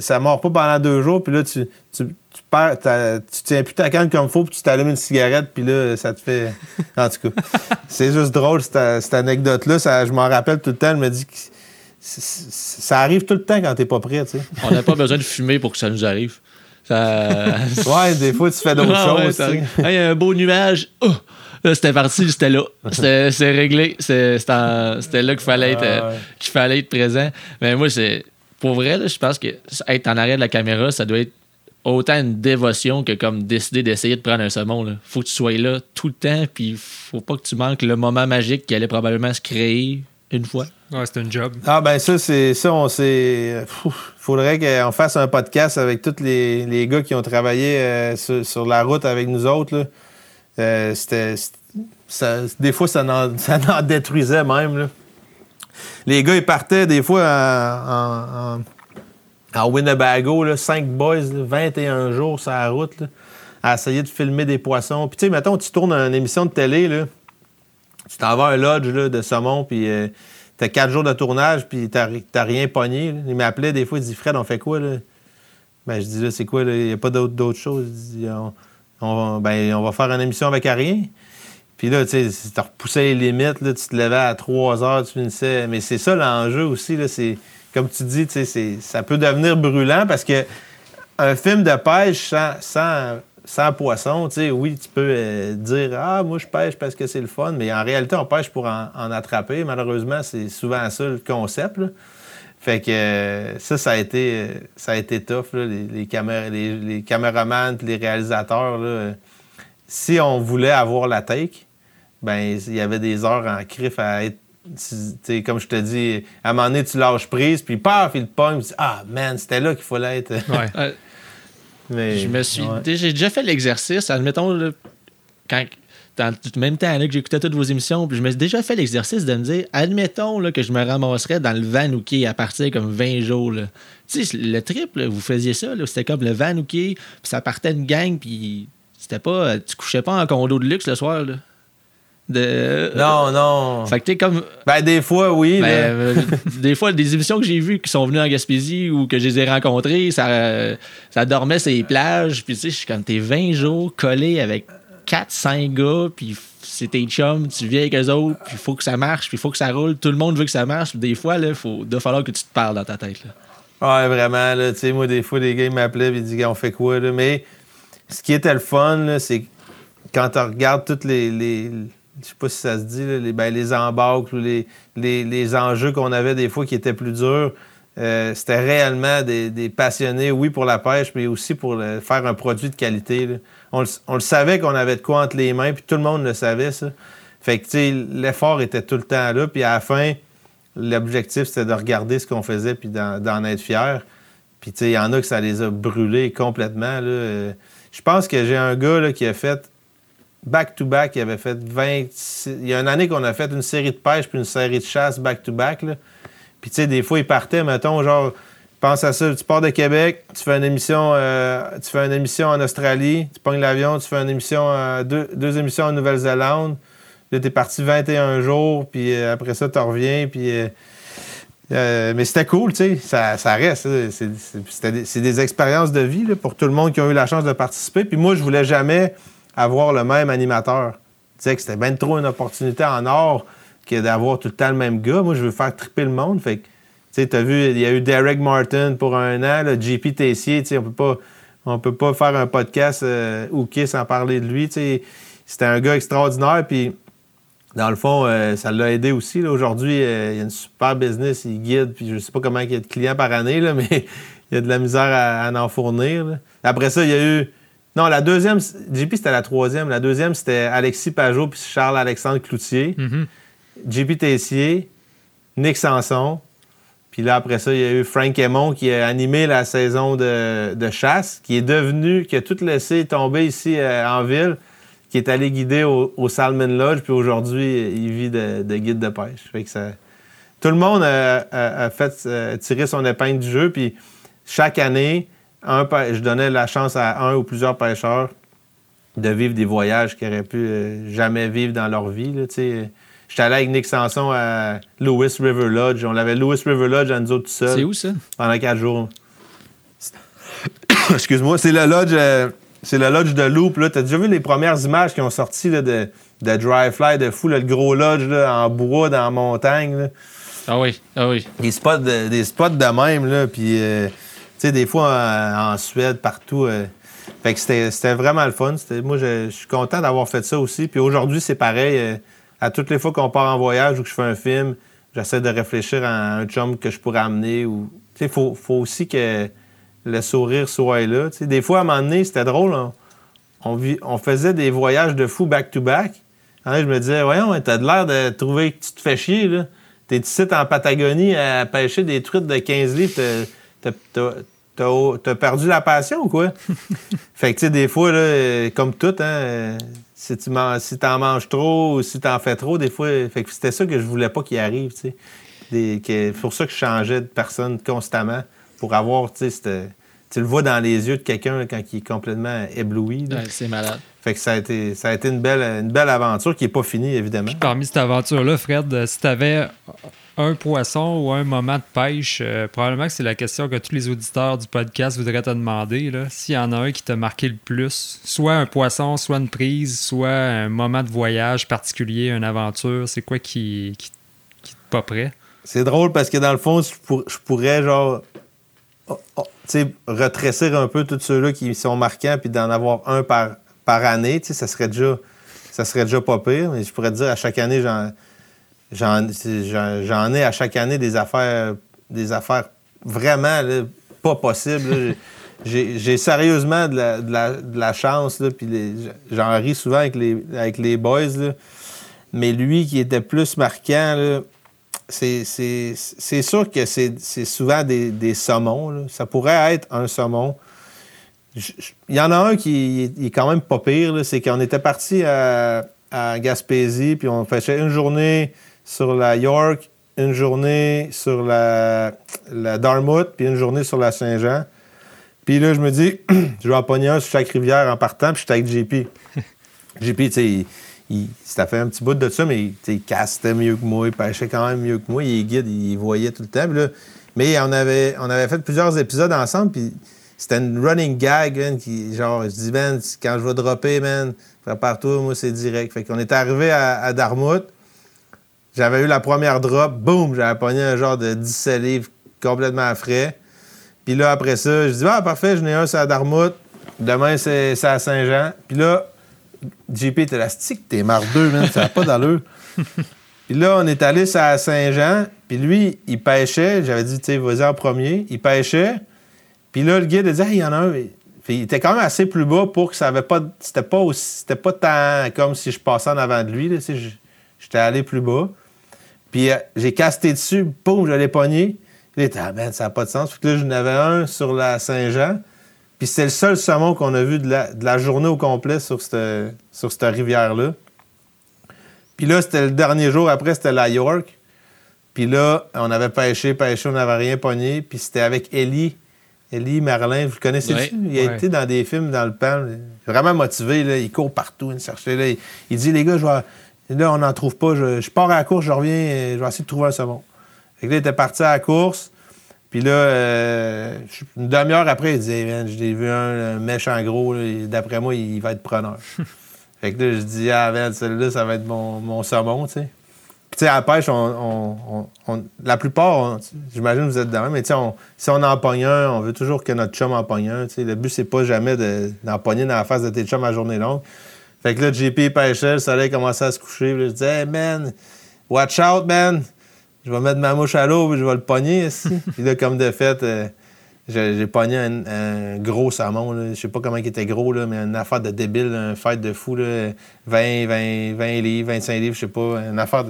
ça mord pas pendant deux jours, puis là, tu, tu, tu, perds, tu tiens plus ta canne comme il faut, puis tu t'allumes une cigarette, puis là, ça te fait. En tout cas, c'est juste drôle, cette, anecdote-là. je m'en rappelle tout le temps. Je me dis que ça arrive tout le temps quand t'es pas prêt, tu sais. On n'a pas besoin de fumer pour que ça nous arrive. ouais, des fois, tu fais d'autres choses. Il y a un beau nuage. Oh! c'était parti, c'était là. C'était réglé. C'était là qu'il fallait, être, qu'il fallait être présent. Mais moi, c'est pour vrai, je pense que être en arrière de la caméra, ça doit être autant une dévotion que comme décider d'essayer de prendre un saumon. Là. Faut que tu sois là tout le temps, puis faut pas que tu manques le moment magique qui allait probablement se créer une fois. Ouais, c'est un job. Ah ben ça, c'est ça, on s'est. Faudrait qu'on fasse un podcast avec tous les, gars qui ont travaillé euh, sur, la route avec nous autres. Euh, c'était, des fois, ça en, ça en détruisait même. Là. Les gars, ils partaient des fois en, Winnebago, là, 5 boys, 21 jours sur la route, à essayer de filmer des poissons. Puis, tu sais, mettons, tu tournes une émission de télé, là, tu t'en vas à un lodge de saumon, puis euh, t'as 4 jours de tournage, puis t'as, rien pogné. Il m'appelait des fois, il dit Fred, on fait quoi là? Ben, je dis là, c'est quoi, il n'y a pas d'autre, chose. on, ben, on va faire une émission avec rien. Puis là, tu sais, tu repoussais les limites, là, tu te levais à 3 heures, tu finissais. Mais c'est ça l'enjeu aussi, là, c'est. Comme tu dis, tu sais, ça peut devenir brûlant parce que un film de pêche sans, sans, sans poisson, tu sais, oui, tu peux euh, dire Ah, moi je pêche parce que c'est le fun, mais en réalité, on pêche pour en, attraper. Malheureusement, c'est souvent ça le concept. Fait que euh, ça, ça a été, euh, ça a été tough, les, les, les, les, caméramans, les réalisateurs. Là, si on voulait avoir la take, ben il y avait des heures en crif à être. comme je te dis, à un moment donné, tu lâches prise, puis paf, il te pogne, tu dis Ah, man, c'était là qu'il fallait être. Ouais. Mais, je me suis. J'ai déjà fait l'exercice, admettons, quand. Dans le même temps que j'écoutais toutes vos émissions, puis je me suis déjà fait l'exercice de me dire, admettons là, que je me ramasserais dans le Vanouké à partir comme 20 jours. Tu sais, le triple, vous faisiez ça, c'était comme le Vanouké, puis ça partait une gang, puis c'était pas. Tu couchais pas en condo de luxe le soir. Là. Non, non. Fait que comme. Ben, des fois, oui. Ben, euh, des fois, des émissions que j'ai vues qui sont venues en Gaspésie ou que je les ai rencontrées, ça, ça dormait sur les plages. Puis, tu sais, je suis comme, t'es 20 jours collé avec 4-5 gars, puis c'est tes chums, tu viens avec eux autres, puis il faut que ça marche, puis il faut que ça roule. Tout le monde veut que ça marche. des fois, il doit falloir que tu te parles dans ta tête. Là. Ouais, vraiment. Tu sais, moi, des fois, les gars, ils m'appelaient ils disaient, on fait quoi, là? Mais ce qui était le fun, c'est quand tu regardes toutes les je sais pas si ça se dit, les, ben, les ou les, les, enjeux qu'on avait des fois qui étaient plus durs. Euh, c'était réellement des, passionnés, oui, pour la pêche, mais aussi pour faire un produit de qualité. On, le savait qu'on avait de quoi entre les mains, puis tout le monde le savait, ça. Fait que, tu sais, l'effort était tout le temps là, puis à la fin, l'objectif, c'était de regarder ce qu'on faisait, puis d'en être fier. Puis, tu sais, il y en a que ça les a brûlés complètement, là. Euh, je pense que j'ai un gars là, qui a fait back-to-back, il avait fait 20. Il y a une année qu'on a fait une série de pêche puis une série de chasse back-to-back. Puis, tu sais, des fois, il partait, mettons, genre, pense à ça, tu pars de Québec, tu fais une émission, euh, tu fais une émission en Australie, tu pognes l'avion, tu fais une émission, euh, deux, émissions en Nouvelle-Zélande. Là, t'es parti 21 jours, puis euh, après ça, tu reviens, puis. mais c'était cool, tu sais, ça, ça, reste. C'est des, expériences de vie pour tout le monde qui a eu la chance de participer. Puis moi, je voulais jamais avoir le même animateur. Tu sais que c'était bien trop une opportunité en or que d'avoir tout le temps le même gars. Moi, je veux faire triper le monde. Fait que, tu sais, t'as vu, il y a eu Derek Martin pour un an, JP Tessier, tu sais, on peut pas... On peut pas faire un podcast euh, sans parler de lui. C'était un gars extraordinaire. Puis, dans le fond, euh, ça l'a aidé aussi. Aujourd'hui, euh, il y a une super business. Il guide. Puis, je sais pas comment il y a de clients par année, là, mais il y a de la misère à, en fournir. Après ça, il y a eu non, la deuxième, JP, c'était la troisième. La deuxième, c'était Alexis Pajot puis Charles-Alexandre Cloutier. Mm-hmm. JP Tessier, Nick Sanson. Puis là, après ça, il y a eu Frank Aymon qui a animé la saison de, chasse, qui est devenu, qui a tout laissé tomber ici euh, en ville, qui est allé guider au, Salmon Lodge, puis aujourd'hui, il vit de, guide de pêche. Fait que ça... Tout le monde a, fait euh, tirer son épingle du jeu, puis chaque année, je donnais la chance à un ou plusieurs pêcheurs de vivre des voyages qu'ils n'auraient pu euh, jamais vivre dans leur vie. J'étais allé avec Nick Sanson à Lewis River Lodge. On avait Lewis River Lodge à nous autres tout seuls. C'est où ça? Pendant quatre jours. Excuse-moi, c'est le lodge. Euh, c'est le lodge de Loop. Tu as déjà vu les premières images qui ont sorti de, de Dry Fly, de fou, le gros lodge en bois dans la montagne. Ah oui, ah oui. Des spots de, des spots de même, là, puis euh, des fois en, Suède, partout. Euh, fait que c'était vraiment le fun. Moi, je, suis content d'avoir fait ça aussi. Puis aujourd'hui, c'est pareil. Euh, à toutes les fois qu'on part en voyage ou que je fais un film, j'essaie de réfléchir à un chum que je pourrais amener. Il faut, faut, aussi que le sourire soit là. des fois, à un moment donné, c'était drôle. On, on, faisait des voyages de fou back-to-back. je me disais, voyons, t'as de l'air de trouver que tu te fais chier. Là. T'es ici en Patagonie à pêcher des truites de 15 livres. Perdu la passion ou quoi? fait que, tu sais, des fois, là, comme tout, hein, si tu en manges trop ou si tu en fais trop, des fois. Fait que c'était ça que je voulais pas qu'il arrive, tu sais. C'est pour ça que je changeais de personne constamment pour avoir, tu sais, tu le vois dans les yeux de quelqu'un quand il est complètement ébloui. c'est malade. Fait que ça a été, ça a été une, belle, une belle aventure qui n'est pas finie, évidemment. parmi cette aventure-là, Fred, euh, si tu avais un poisson ou un moment de pêche, euh, probablement que c'est la question que tous les auditeurs du podcast voudraient te demander. S'il y en a un qui t'a marqué le plus, soit un poisson, soit une prise, soit un moment de voyage particulier, une aventure, c'est quoi qui, qui, qui pas prêt? C'est drôle parce que dans le fond, je, pourrais genre oh, oh, retresser un peu tous ceux-là qui sont marquants puis d'en avoir un par, par année. Ça serait déjà ça serait déjà pas pire. Mais je pourrais te dire à chaque année, j'en J'en ai à chaque année des affaires, des affaires vraiment pas possibles. J'ai sérieusement de la, chance, puis j'en ris souvent avec les, avec les boys. Mais lui qui était plus marquant, c'est sûr que c'est souvent des, saumons. Ça pourrait être un saumon. Il y en a un qui est quand même pas pire. C'est qu'on était parti à, à Gaspésie, puis on faisait une journée sur la York, une journée sur la, la Dartmouth, puis une journée sur la Saint-Jean. Puis là, je me dis, je vais en pogner un sur chaque rivière en partant, puis j'étais avec JP. JP, tu sais, il, il fait un petit bout de ça, mais il castait mieux que moi, il pêchait quand même mieux que moi, il est guide, il voyait tout le temps. mais on avait, on avait fait plusieurs épisodes ensemble, puis c'était une running gag, qui, genre, je dis, man, quand je vais dropper, man, prépare-toi, moi, c'est direct. Fait qu'on est arrivé à, à Dartmouth, j'avais eu la première drop, boum, j'avais pogné un genre de 17 livres complètement frais. Puis là, après ça, je dis, ah, parfait, j'en ai un, c'est à Darmouth. Demain, c'est à Saint-Jean. Puis là, JP était élastique, t'es mardeux, man, ça n'a pas d'allure. Puis là, on est allé à Saint-Jean, puis lui, il pêchait. J'avais dit, tu sais, vas-y en premier. Il pêchait. Puis là, le guide a dit, ah, il y en a un. Puis il était quand même assez plus bas pour que ça avait pas. C'était pas aussi. C'était pas tant comme si je passais en avant de lui. J'étais allé plus bas. Puis euh, j'ai casté dessus, boum, je l'ai pogné. Il était, ah, ça n'a pas de sens. Puis là, j'en avais un sur la Saint-Jean. Puis c'est le seul saumon qu'on a vu de la, journée au complet sur cette, sur cette rivière-là. Puis là, c'était le dernier jour après, c'était la York. Puis là, on avait pêché, pêché, on n'avait rien pogné. Puis c'était avec Ellie. Ellie Merlin, vous le connaissez -tu? Il a été dans des films dans le pan. Vraiment motivé, là. il court partout, il cherchait. Là. Il dit Les gars, je vais, là, on n'en trouve pas. Je, pars à la course, je reviens, je vais essayer de trouver un saumon. Fait que là, il était parti à la course. Puis là, euh, une demi-heure après, il disait, je l'ai vu un, méchant gros, d'après moi, il va être preneur. fait que là, je dis, ah, ben, celui-là, ça va être mon, mon saumon, tu sais. Puis, tu sais, à la pêche, on, la plupart, j'imagine que vous êtes dedans, mais tu sais, si on en pogne un, on veut toujours que notre chum en pogne un. Tu sais, le but, c'est pas jamais d'en pogner dans la face de tes chums à journée longue. Fait que là, JP pêchait, le soleil commençait à se coucher. je disais, hey man, watch out, man. Je vais mettre ma mouche à l'eau et je vais le pogner ici. puis là, comme de fait, euh, j'ai pogné un, gros saumon. Je sais pas comment il était gros, là, mais une affaire de débile, un fête de fou. Là, 20, 20, 20 livres, 25 livres, je sais pas. Une affaire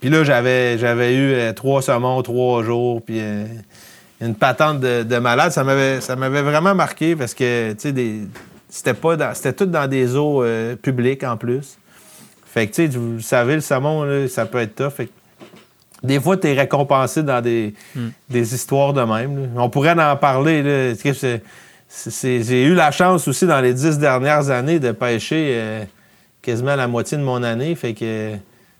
Puis là, j'avais, j'avais eu euh, trois saumons, trois jours, puis euh, une patente de, de malade. Ça m'avait, ça m'avait vraiment marqué parce que, tu sais, des c'était pas c'était tout dans des eaux euh, publiques en plus. Fait que, tu sais, vous savez, le saumon, ça peut être tough. des fois, tu es récompensé dans des, hmm. des histoires de même. On pourrait en parler. J'ai eu la chance aussi dans les dix dernières années de pêcher euh, quasiment la moitié de mon année. Fait que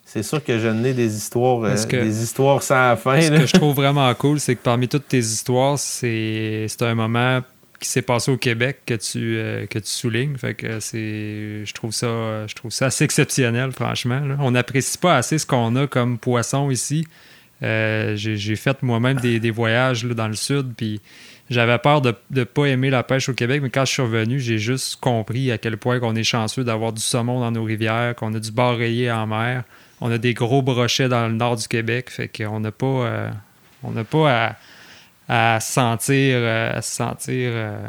c'est sûr que je n'ai des histoires, euh, des histoires sans fin. Ce que je trouve vraiment cool, c'est que parmi toutes tes histoires, c'est un moment qui s'est passé au Québec que tu, euh, que tu soulignes. Fait que c'est, je trouve ça, je trouve ça assez exceptionnel, franchement. On n'apprécie pas assez ce qu'on a comme poisson ici. Euh, j'ai, fait moi-même des, voyages dans le sud, puis j'avais peur de ne pas aimer la pêche au Québec, mais quand je suis revenu, j'ai juste compris à quel point qu'on est chanceux d'avoir du saumon dans nos rivières, qu'on a du bar rayé en mer, on a des gros brochets dans le nord du Québec, fait qu'on n'a pas, euh, on n'a pas à à sentir, euh, sentir euh,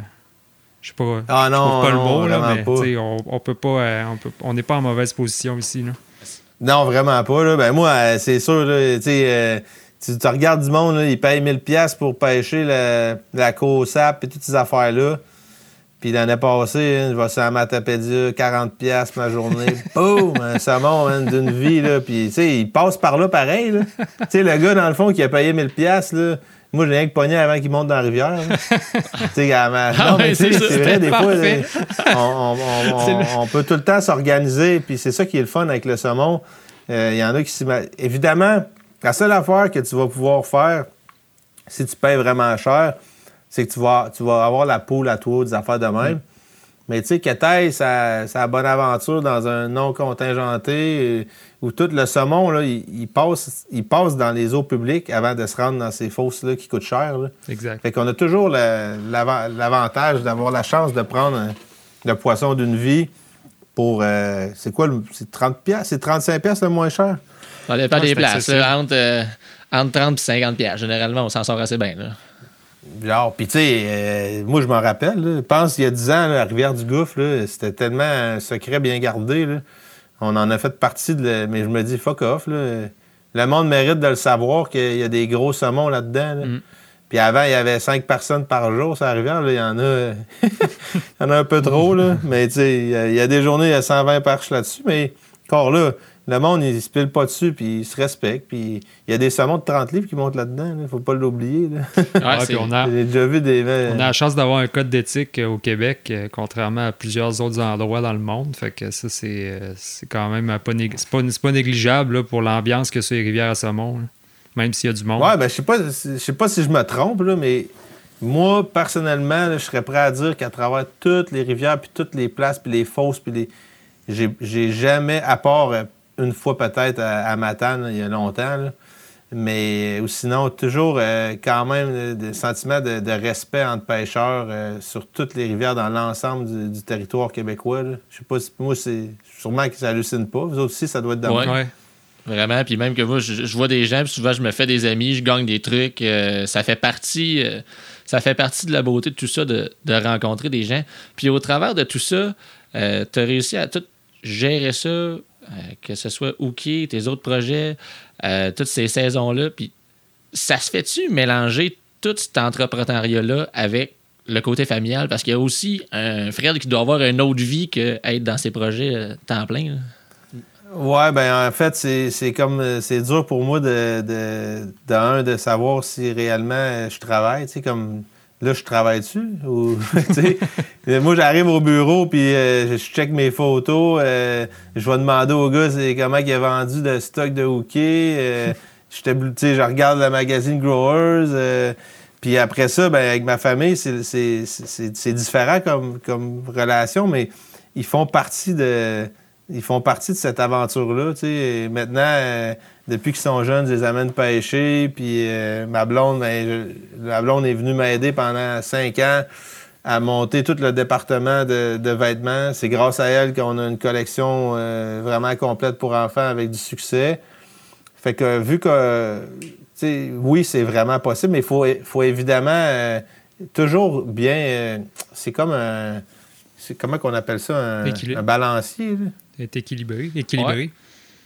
je sais pas, ah non, pas le mot, là, mais On, on peut pas, euh, on n'est pas en mauvaise position ici. Là. Non, vraiment pas. Là. Ben, moi, c'est sûr, là, tu, tu regardes du monde, là, ils payent 1000$ pour pêcher la, la sap et toutes ces affaires-là. Puis l'année passée, hein, je vais sur la Matapédia, 40$ ma journée. Boum! Un saumon hein, d'une vie. Là. Puis, tu sais, il passe par là pareil. Tu sais, le gars, dans le fond, qui a payé 1000$, là, moi, j'ai rien que pogné avant qu'il monte dans la rivière. Tu Ah mais c'est vrai, des fois, parfait. on, on- on- on- on peut tout le temps s'organiser. Puis c'est ça qui est le fun avec le saumon. Euh, Il y en a qui s'ima- Évidemment, la seule affaire que tu vas pouvoir faire, si tu payes vraiment cher, c'est que tu vas, tu vas avoir la poule à toi, des affaires de même. Mais tu sais, que t'ailles sa, sa bonne aventure dans un non contingenté, où tout le saumon, là, il, il passe, il passe dans les eaux publiques avant de se rendre dans ces fosses-là qui coûtent cher. là. Exact. Fait qu'on a toujours l'avantage d'avoir la chance de prendre un- le poisson d'une vie pour. euh, c'est quoi? le- C'est 30 pièces C'est 35 pièces le moins cher? Ça dépend des places. là, entre, euh, entre 30 et 50 piastres. Généralement, on s'en sort assez bien. Là. Genre, puis tu sais, euh, moi je m'en rappelle, là, je pense il y a 10 ans, là, la rivière du Gouffre, là, c'était tellement un secret bien gardé. là. On en a fait partie, de le- mais je me dis, fuck off. Là. Le monde mérite de le savoir qu'il y a des gros saumons là-dedans. là. Mm. Puis avant, il y avait 5 personnes par jour sur la rivière. là, Il y en a il y en a un peu trop. Là. Mais tu sais, il y a- il y, a des journées, il y a 120 perches là-dessus. Mais encore là, le monde, il se pile pas dessus, puis il se respecte. Puis il y a des saumons de 30 livres qui montent là-dedans. Il faut pas l'oublier. là. Ah, on, a, J'ai déjà vu des. on a la chance d'avoir un code d'éthique euh, au Québec, euh, contrairement à plusieurs autres endroits dans le monde. Fait que ça, c'est euh, c'est quand même pas, nég- c'est pas, c'est pas négligeable là, pour l'ambiance que sur les rivières à saumon. là. Même s'il y a du monde. Ouais, ben, je sais pas, je sais pas si je me trompe, là, mais moi, personnellement, là, je serais prêt à dire qu'à travers toutes les rivières, puis toutes les places, puis les fosses, puis les. J'ai j'ai jamais, à part euh, une fois peut-être à, à Matane, il y a longtemps, là, mais ou sinon, toujours euh, quand même euh, des sentiments de, de respect entre pêcheurs euh, sur toutes les rivières dans l'ensemble du, du territoire québécois. là. Je sais pas si moi, c'est sûrement qu'ils s'hallucinent pas. Vous aussi, ça doit être de Ouais. Ouais. Vraiment, puis même que moi, je, je vois des gens, puis souvent je me fais des amis, je gagne des trucs. euh, ça fait partie, euh, ça fait partie de la beauté de tout ça, de, de rencontrer des gens. Puis au travers de tout ça, tu as réussi à tout gérer ça, que ce soit Hookie, tes autres projets, euh, toutes ces saisons-là. Puis ça se fait-tu mélanger tout cet entrepreneuriat-là avec le côté familial? Parce qu'il y a aussi un frère qui doit avoir une autre vie qu'être dans ses projets euh, temps plein. là. Ouais, ben en fait, c'est comme euh, c'est dur pour moi de, de, de, un, de savoir si réellement euh, je travaille. Tu sais, comme là, je travaille dessus. Euh, moi, j'arrive au bureau, puis euh, je check mes photos. euh, je vais demander au gars comment il a vendu de stock de sais, je regarde le magazine Growers. puis après ça, ben, avec ma famille, c'est différent comme, comme relation, mais ils font partie de ils font partie de cette aventure-là. Maintenant, euh, depuis qu'ils sont jeunes, je les amène pêcher. Puis euh, ma blonde, ben, je- ma blonde est venue m'aider pendant cinq ans à monter tout le département de, de vêtements. C'est grâce à elle qu'on a une collection euh, vraiment complète pour enfants avec du succès. Fait que vu que, oui, c'est vraiment possible, mais il faut, faut évidemment toujours bien. c'est comme un. Comment qu'on appelle ça? Un, un balancier. là. Est équilibré. Équilibré.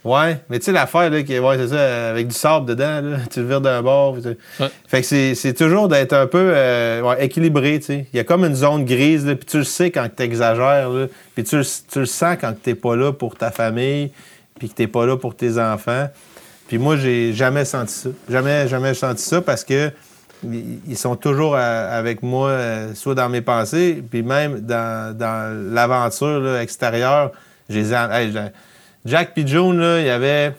Ouais, mais tu sais, l'affaire, là, qui ouais, c'est ça, avec du sable dedans, là, tu le vires d'un bord. Ouais. Fait que c'est, c'est toujours d'être un peu euh, ouais, équilibré, tu sais. Il y a comme une zone grise, puis tu le sais quand tu exagères, puis tu, le- tu le sens quand tu pas là pour ta famille, puis que tu pas là pour tes enfants. Puis moi, j'ai jamais senti ça. Jamais, jamais senti ça parce que ils sont toujours avec moi, euh, soit dans mes pensées, puis même dans, dans l'aventure là, extérieure. Hey, Jack puis June, là, il y avait.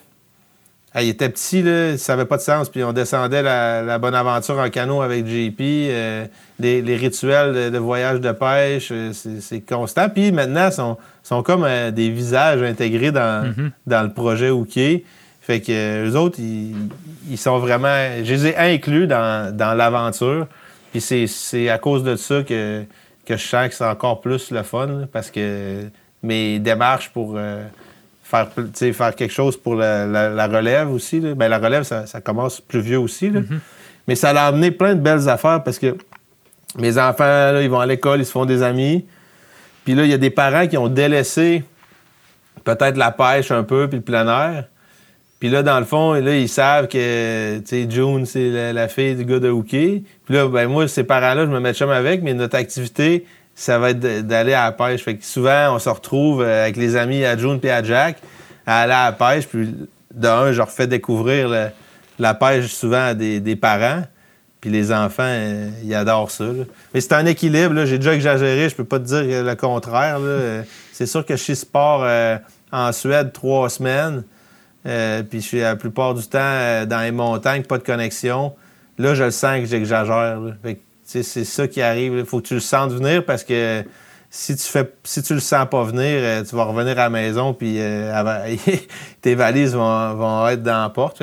hey, il était petit, là, ça n'avait pas de sens. Puis on descendait la, la bonne aventure en canot avec JP. euh, les, les rituels de, de voyage de pêche, euh, c'est constant. Puis maintenant, ils sont, sont comme euh, des visages intégrés dans, Mhm. dans le projet Hooké. Fait que euh, eux autres, ils, ils sont vraiment. Je les ai inclus dans, dans l'aventure. Puis c'est- c'est à cause de ça que, que je sens que c'est encore plus le fun. là, parce que mes démarches pour euh, faire, faire quelque chose pour la, la- la relève aussi. Là. Ben, la relève, ça, ça commence plus vieux aussi. là. Mais ça a amené plein de belles affaires parce que mes enfants, là, ils vont à l'école, ils se font des amis. Puis là, il y a des parents qui ont délaissé peut-être la pêche un peu, puis le plein air. Puis là, dans le fond, là, ils savent que, June, c'est la, la fille du gars de hockey. Puis là, ben moi, ces parents-là, je me mets chum avec, mais notre activité, ça va être d'aller à la pêche. Fait que souvent, on se retrouve euh, avec les amis à June et à Jack à aller à la pêche. Puis, d'un, je leur fais découvrir la pêche souvent à des, parents. Puis les enfants, euh, ils adorent ça. Mais c'est un équilibre. J'ai déjà exagéré, je peux pas te dire le contraire. C'est sûr que je suis sport euh, en Suède trois semaines. puis je suis la plupart du temps dans les montagnes, pas de connexion. Là, je le sens que j'exagère. C'est ça qui arrive. Il faut que tu le sentes venir parce que si tu fais si tu le sens pas venir, euh, tu vas revenir à la maison puis euh, tes valises vont, être dans la porte.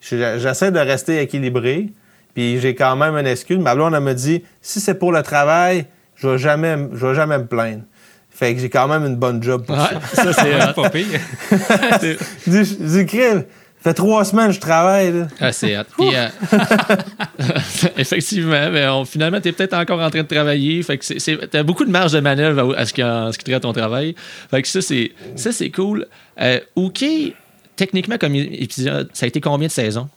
J'essaie de rester équilibré. Puis j'ai quand même un excuse. Ma blonde, elle me dit si c'est pour le travail, je vais jamais, je vais jamais me plaindre. Fait que j'ai quand même une bonne job pour ça. Ça, c'est pas pire. dis, fait trois semaines que je travaille. Là. Ah, c'est hâte. Euh, effectivement, mais finalement, tu es peut-être encore en train de travailler. Fait que tu as beaucoup de marge de manœuvre à, ce, qui, ce qui ton travail. Fait que ça, c'est, ça, c'est cool. Euh, OK, techniquement, comme épisode, ça a été combien de saisons?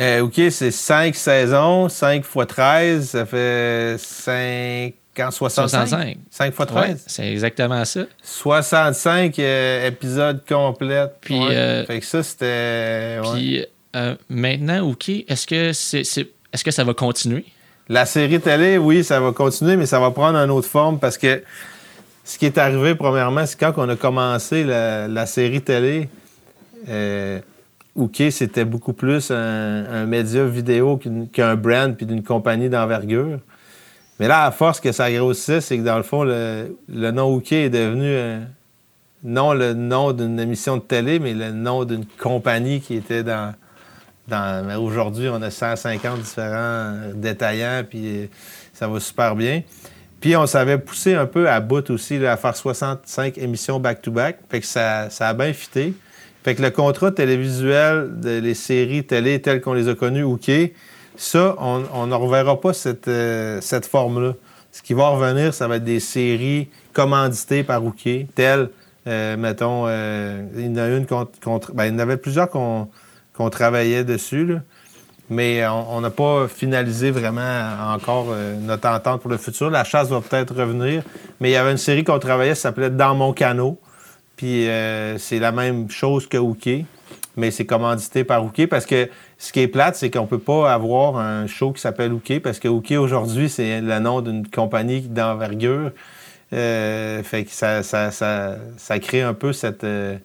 Euh, OK, c'est cinq saisons, 5 fois 13, ça fait 5 quand 65. 5 fois 13. c'est exactement ça. 65 euh, épisodes complets. Puis, euh, fait que ça, c'était. Puis euh, maintenant, OK, est-ce que, c'est, est-ce que ça va continuer? La série télé, oui, ça va continuer, mais ça va prendre une autre forme parce que ce qui est arrivé, premièrement, c'est quand on a commencé la, série télé, OK, c'était beaucoup plus un, média vidéo qu'un brand puis d'une compagnie d'envergure. Mais là, à force que ça grossissait, c'est que dans le fond, le, nom Hooké est devenu euh, non le nom d'une émission de télé, mais le nom d'une compagnie qui était dans. dans Aujourd'hui, on a 150 différents détaillants, puis euh, ça va super bien. Puis on s'avait poussé un peu à bout aussi à faire 65 émissions back-to-back. fait que ça, ça a bien fité. Fait que le contrat télévisuel des séries télé telles qu'on les a connues, OK, ça, on ne reverra pas euh, cette, forme-là. Ce qui va revenir, ça va être des séries commanditées par Rookie, telles, euh, mettons, euh, il y en a une contre. Ben, il y en avait plusieurs qu'on travaillait dessus, mais on n'a pas finalisé vraiment encore notre entente pour le futur. La chasse va peut-être revenir, mais il y avait une série qu'on travaillait, ça s'appelait Dans mon canot. Puis c'est la même chose que Hooké, mais c'est commandité par Hooké parce que ce qui est plate, c'est qu'on peut pas avoir un show qui s'appelle Hooké parce que Hooké aujourd'hui, c'est le nom d'une compagnie d'envergure. Euh, fait que ça, ça, crée un peu cette, euh,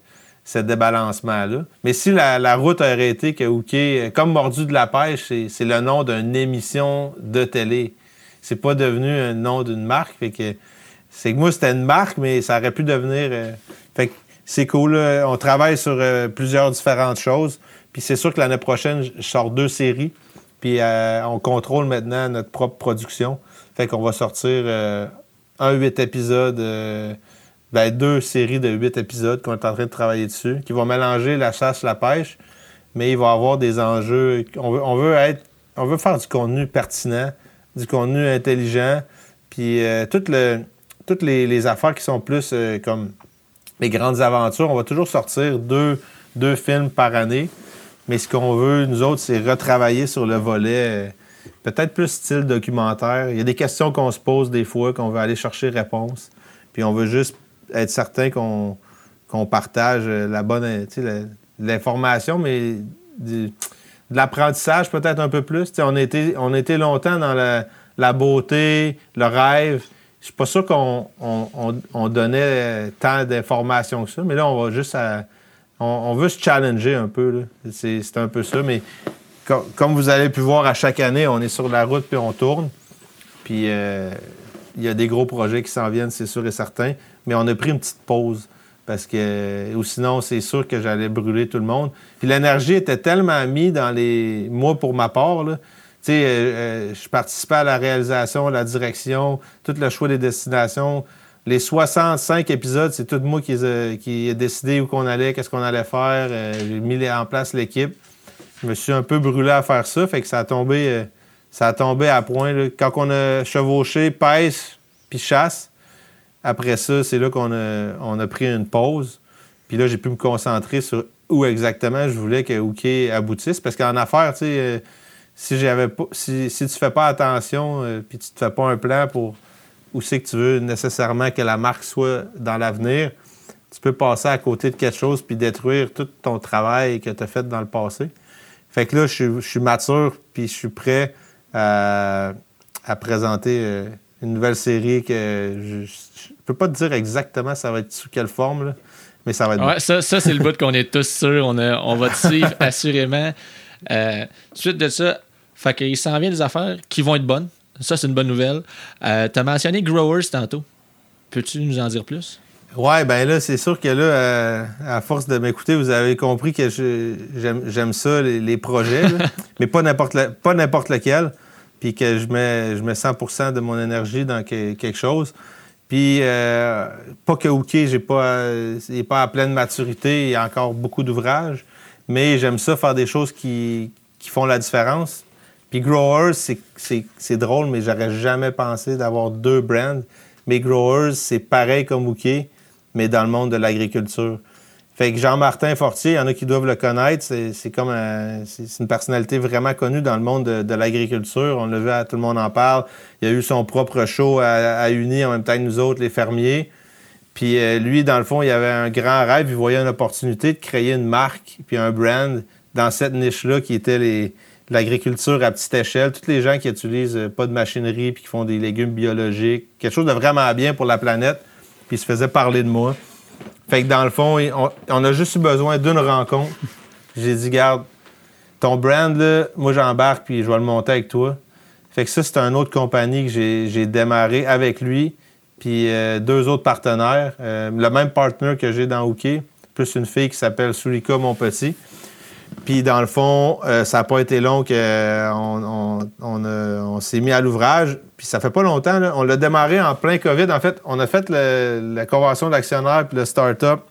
ce débalancement-là. Mais si la, route aurait été que Hooké, comme Mordu de la pêche, c'est le nom d'une émission de télé. C'est pas devenu un nom d'une marque. Fait que c'est que moi, c'était une marque, mais ça aurait pu devenir. Euh, fait que c'est cool. On travaille sur plusieurs différentes choses. Puis c'est sûr que l'année prochaine, je sors deux séries. Puis euh, on contrôle maintenant notre propre production. Fait qu'on va sortir euh, un huit épisodes, euh, ben, deux séries de huit épisodes qu'on est en train de travailler dessus, qui vont mélanger la chasse, la pêche, mais il va y avoir des enjeux. On veut, être, on veut faire du contenu pertinent, du contenu intelligent, puis toutes, le, toutes les, affaires qui sont plus comme les grandes aventures, on va toujours sortir deux, deux films par année. Mais ce qu'on veut, nous autres, c'est retravailler sur le volet peut-être plus style documentaire. Il y a des questions qu'on se pose des fois, qu'on veut aller chercher réponse. Puis on veut juste être certain qu'on partage la bonne l'information, mais de l'apprentissage peut-être un peu plus. on, était, on était longtemps dans la, beauté, le rêve. Je suis pas sûr qu'on on, donnait tant d'informations que ça, mais là, on va juste à, on, veut se challenger un peu. C'est un peu ça. Mais comme vous avez pu voir à chaque année, on est sur la route puis on tourne. Puis euh, il y a des gros projets qui s'en viennent, c'est sûr et certain. Mais on a pris une petite pause parce que ou sinon c'est sûr que j'allais brûler tout le monde. Puis l'énergie était tellement mise dans les moi pour ma part là. Euh, euh, je participais à la réalisation, la direction, tout le choix des destinations, les 65 épisodes, c'est tout moi qui, ai décidé où qu'on allait, qu'est-ce qu'on allait faire. Euh, j'ai mis en place l'équipe. Je me suis un peu brûlé à faire ça, fait que ça a tombé, euh, ça a tombé à point. Quand on a chevauché, pêche, puis chasse, après ça, c'est là qu'on a, pris une pause. Puis là, j'ai pu me concentrer sur où exactement je voulais que Hooké aboutisse. Parce qu'en affaires, tu sais, euh, si, j'avais si, si tu fais pas attention, puis tu te fais pas un plan pour où c'est que tu veux nécessairement que la marque soit dans l'avenir, tu peux passer à côté de quelque chose puis détruire tout ton travail que tu as fait dans le passé. Fait que là, je, suis mature puis je suis prêt à, présenter euh, une nouvelle série que je, ne peux pas te dire exactement ça va être sous quelle forme, mais ça va être. Ouais, ça, ça c'est le bout qu'on est tous sûrs. On, on va te suivre assurément. Euh, suite de ça, fait qu'il s'en vient des affaires qui vont être bonnes. Ça, c'est une bonne nouvelle. Euh, tu as mentionné Growers tantôt. Peux-tu nous en dire plus? Ouais, ben là, c'est sûr que là, euh, à force de m'écouter, vous avez compris que j'aime ça, les, projets, mais pas n'importe lequel. Puis que je mets, je mets 100% de mon énergie dans quelque chose. Puis, euh, pas que OK, j'ai pas, il pas à pleine maturité, il y a encore beaucoup d'ouvrages, mais j'aime ça faire des choses qui, qui font la différence. Puis Growers, c'est drôle, mais j'aurais jamais pensé d'avoir deux brands. Mais Growers, c'est pareil comme Wookie, mais dans le monde de l'agriculture. Fait que Jean-Martin Fortier, il y en a qui doivent le connaître, c'est comme c'est une personnalité vraiment connue dans le monde de, l'agriculture. On l'a vu, tout le monde en parle. Il a eu son propre show à, à Uni en même temps que nous autres, les fermiers. Puis euh, lui, dans le fond, il avait un grand rêve, il voyait une opportunité de créer une marque puis un brand dans cette niche-là qui était les, l'agriculture à petite échelle, tous les gens qui utilisent euh, pas de machinerie puis qui font des légumes biologiques, quelque chose de vraiment bien pour la planète, puis se faisaient parler de moi. Fait que dans le fond, on, a juste eu besoin d'une rencontre. J'ai dit, garde, ton brand, là, moi j'embarque puis je vais le monter avec toi. Fait que ça, c'est une autre compagnie que j'ai démarré avec lui, puis euh, deux autres partenaires. Euh, le même partenaire que j'ai dans Hooké, plus une fille qui s'appelle Sulika Monpetit. Puis dans le fond, euh, ça n'a pas été long qu'on euh, on, s'est mis à l'ouvrage. Puis ça fait pas longtemps, on l'a démarré en plein COVID. En fait, on a fait la convention d'actionnaires puis le start-up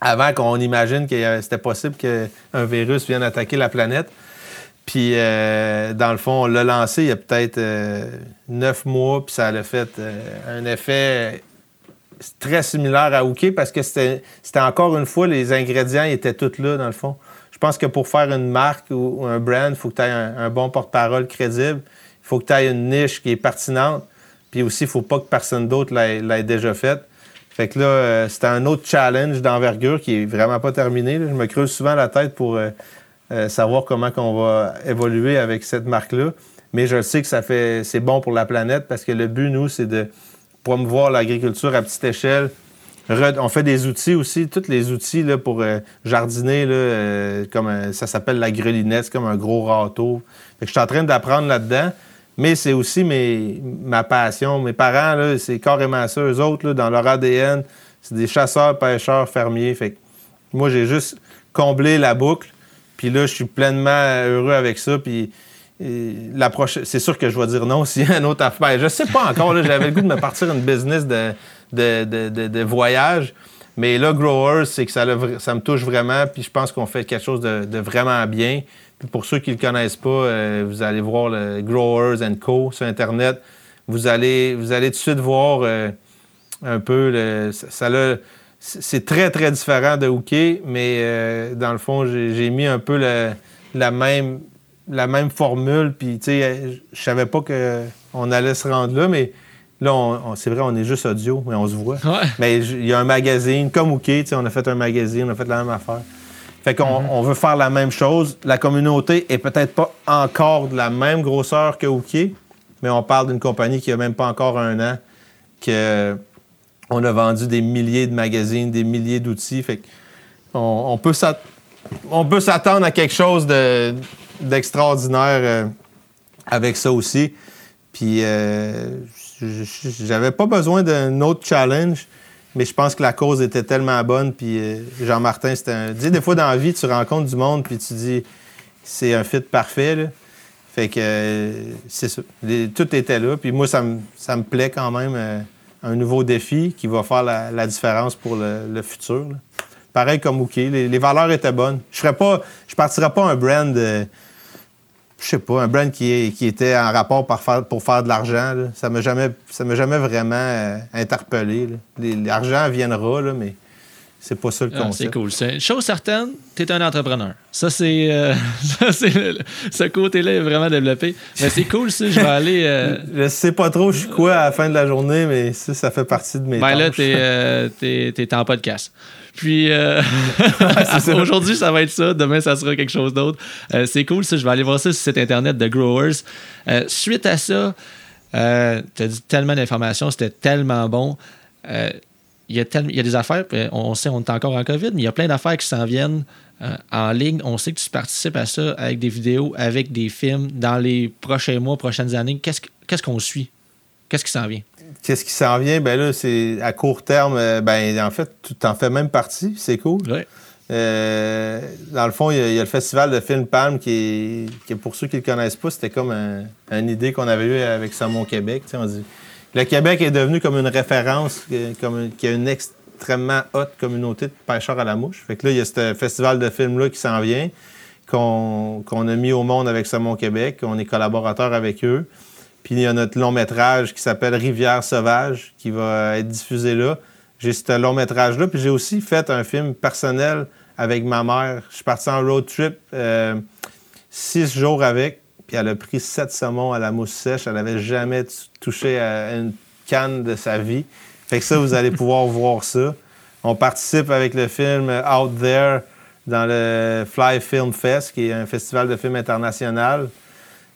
avant qu'on imagine que c'était possible qu'un virus vienne attaquer la planète. Puis euh, dans le fond, on l'a lancé il y a peut-être neuf mois, puis ça a fait un effet très similaire à Hooké parce que c'était encore une fois, les ingrédients étaient tous là, dans le fond. Je pense que pour faire une marque ou, un brand, il faut que tu aies un, bon porte-parole crédible. Il faut que tu aies une niche qui est pertinente. Puis aussi, il ne faut pas que personne d'autre l'ait déjà faite. Fait que là, euh, c'était un autre challenge d'envergure qui est vraiment pas terminé. Je me creuse souvent la tête pour euh, euh, savoir comment on va évoluer avec cette marque-là. Mais je sais que ça fait c'est bon pour la planète parce que le but, nous, c'est de promouvoir l'agriculture à petite échelle on fait des outils aussi, tous les outils pour euh, jardiner, euh, comme euh, ça s'appelle la grelinette, comme un gros râteau. je suis en train d'apprendre là-dedans, mais c'est aussi ma passion. Mes parents, c'est carrément ça. Eux autres, dans leur ADN, c'est des chasseurs, pêcheurs, fermiers. Fait moi, j'ai juste comblé la boucle. Puis là, je suis pleinement heureux avec ça. Puis c'est sûr que je vais dire non s'il y a un autre affaire. Je sais pas encore. J'avais le goût de me partir une business de de, voyage. Mais là, Growers, c'est que ça, ça, me touche vraiment, puis je pense qu'on fait quelque chose de, vraiment bien. Puis pour ceux qui ne le connaissent pas, euh, vous allez voir le Growers Co. sur Internet. Vous allez, vous allez tout de suite voir euh, un peu le, ça, c'est très, très différent de Hooké, mais euh, dans le fond, j'ai mis un peu la, même, la même formule. Puis, tu sais, je savais pas qu'on allait se rendre là, mais Là, c'est vrai, on est juste audio, mais on se voit. Mais il y a un magazine, comme OK, on a fait un magazine, on a fait la même affaire. Fait qu'on mm-hmm. on veut faire la même chose. La communauté est peut-être pas encore de la même grosseur que Hookie, mais on parle d'une compagnie qui a même pas encore un an, que on a vendu des milliers de magazines, des milliers d'outils. Fait on, peut s'attendre à quelque chose d'extraordinaire euh, avec ça aussi. Puis euh, j'avais pas besoin d'un autre challenge, mais je pense que la cause était tellement bonne. Puis euh, Jean-Martin, c'était un. des fois dans la vie, tu rencontres du monde, puis tu dis, c'est un fit parfait. Fait que euh, c'est ça. tout était là. Puis moi, ça me, plaît quand même. Euh, un nouveau défi qui va faire la, différence pour le, futur. Pareil comme OK. Les, valeurs étaient bonnes. Je ferais pas. Je partirais pas un brand je sais pas, un brand qui, qui était en rapport pour faire de l'argent, ça ne m'a jamais, jamais vraiment euh, interpellé. L'argent viendra, là, mais c'est pas ça le Ah, concept. c'est cool. C'est- Chose certaine, tu es un entrepreneur. Ça, c'est. euh, ça, ce côté-là est vraiment développé. Mais c'est cool, ça. Je vais aller. euh, Je sais pas trop je suis quoi à la fin de la journée, mais ça, ça fait partie de mes ben là, t'es, euh, t'es, t'es en podcast. Puis euh, aujourd'hui, ça va être ça. Demain, ça sera quelque chose d'autre. Euh, c'est cool, ça. Je vais aller voir ça sur le site internet de Growers. Euh, suite à ça, tu as dit tellement d'informations, c'était tellement bon. Il y, a tel- il y a des affaires, on sait, on est encore en COVID, mais il y a plein d'affaires qui s'en viennent euh, en ligne. On sait que tu participes à ça avec des vidéos, avec des films dans les prochains mois, prochaines années. Qu'est-ce que- qu'est-ce qu'on suit? Qu'est-ce qui s'en vient? Qu'est-ce qui s'en vient? Ben là, c'est à court terme, euh, ben en fait, tu t'en fais même partie, c'est cool. Ouais. Euh, dans le fond, il y, a, il y a le festival de film Palme qui est, qui est- pour ceux qui ne le connaissent pas, c'était comme un- une idée qu'on avait eue avec Saumon Québec. on dit, le Québec est devenu comme une référence, euh, comme qui a une extrêmement haute communauté de pêcheurs à la mouche. Fait que là, il y a ce festival de films-là qui s'en vient, qu'on qu'on a mis au monde avec Saumon Québec. On est collaborateur avec eux. Puis il y a notre long métrage qui s'appelle Rivière sauvage qui va être diffusé là. J'ai ce long métrage-là. Puis j'ai aussi fait un film personnel avec ma mère. Je suis parti en road trip euh, six jours avec. Puis elle a pris sept saumons à la mousse sèche. Elle n'avait jamais touché à une canne de sa vie. Fait que ça, vous allez pouvoir voir ça. On participe avec le film Out There dans le Fly Film Fest, qui est un festival de films international.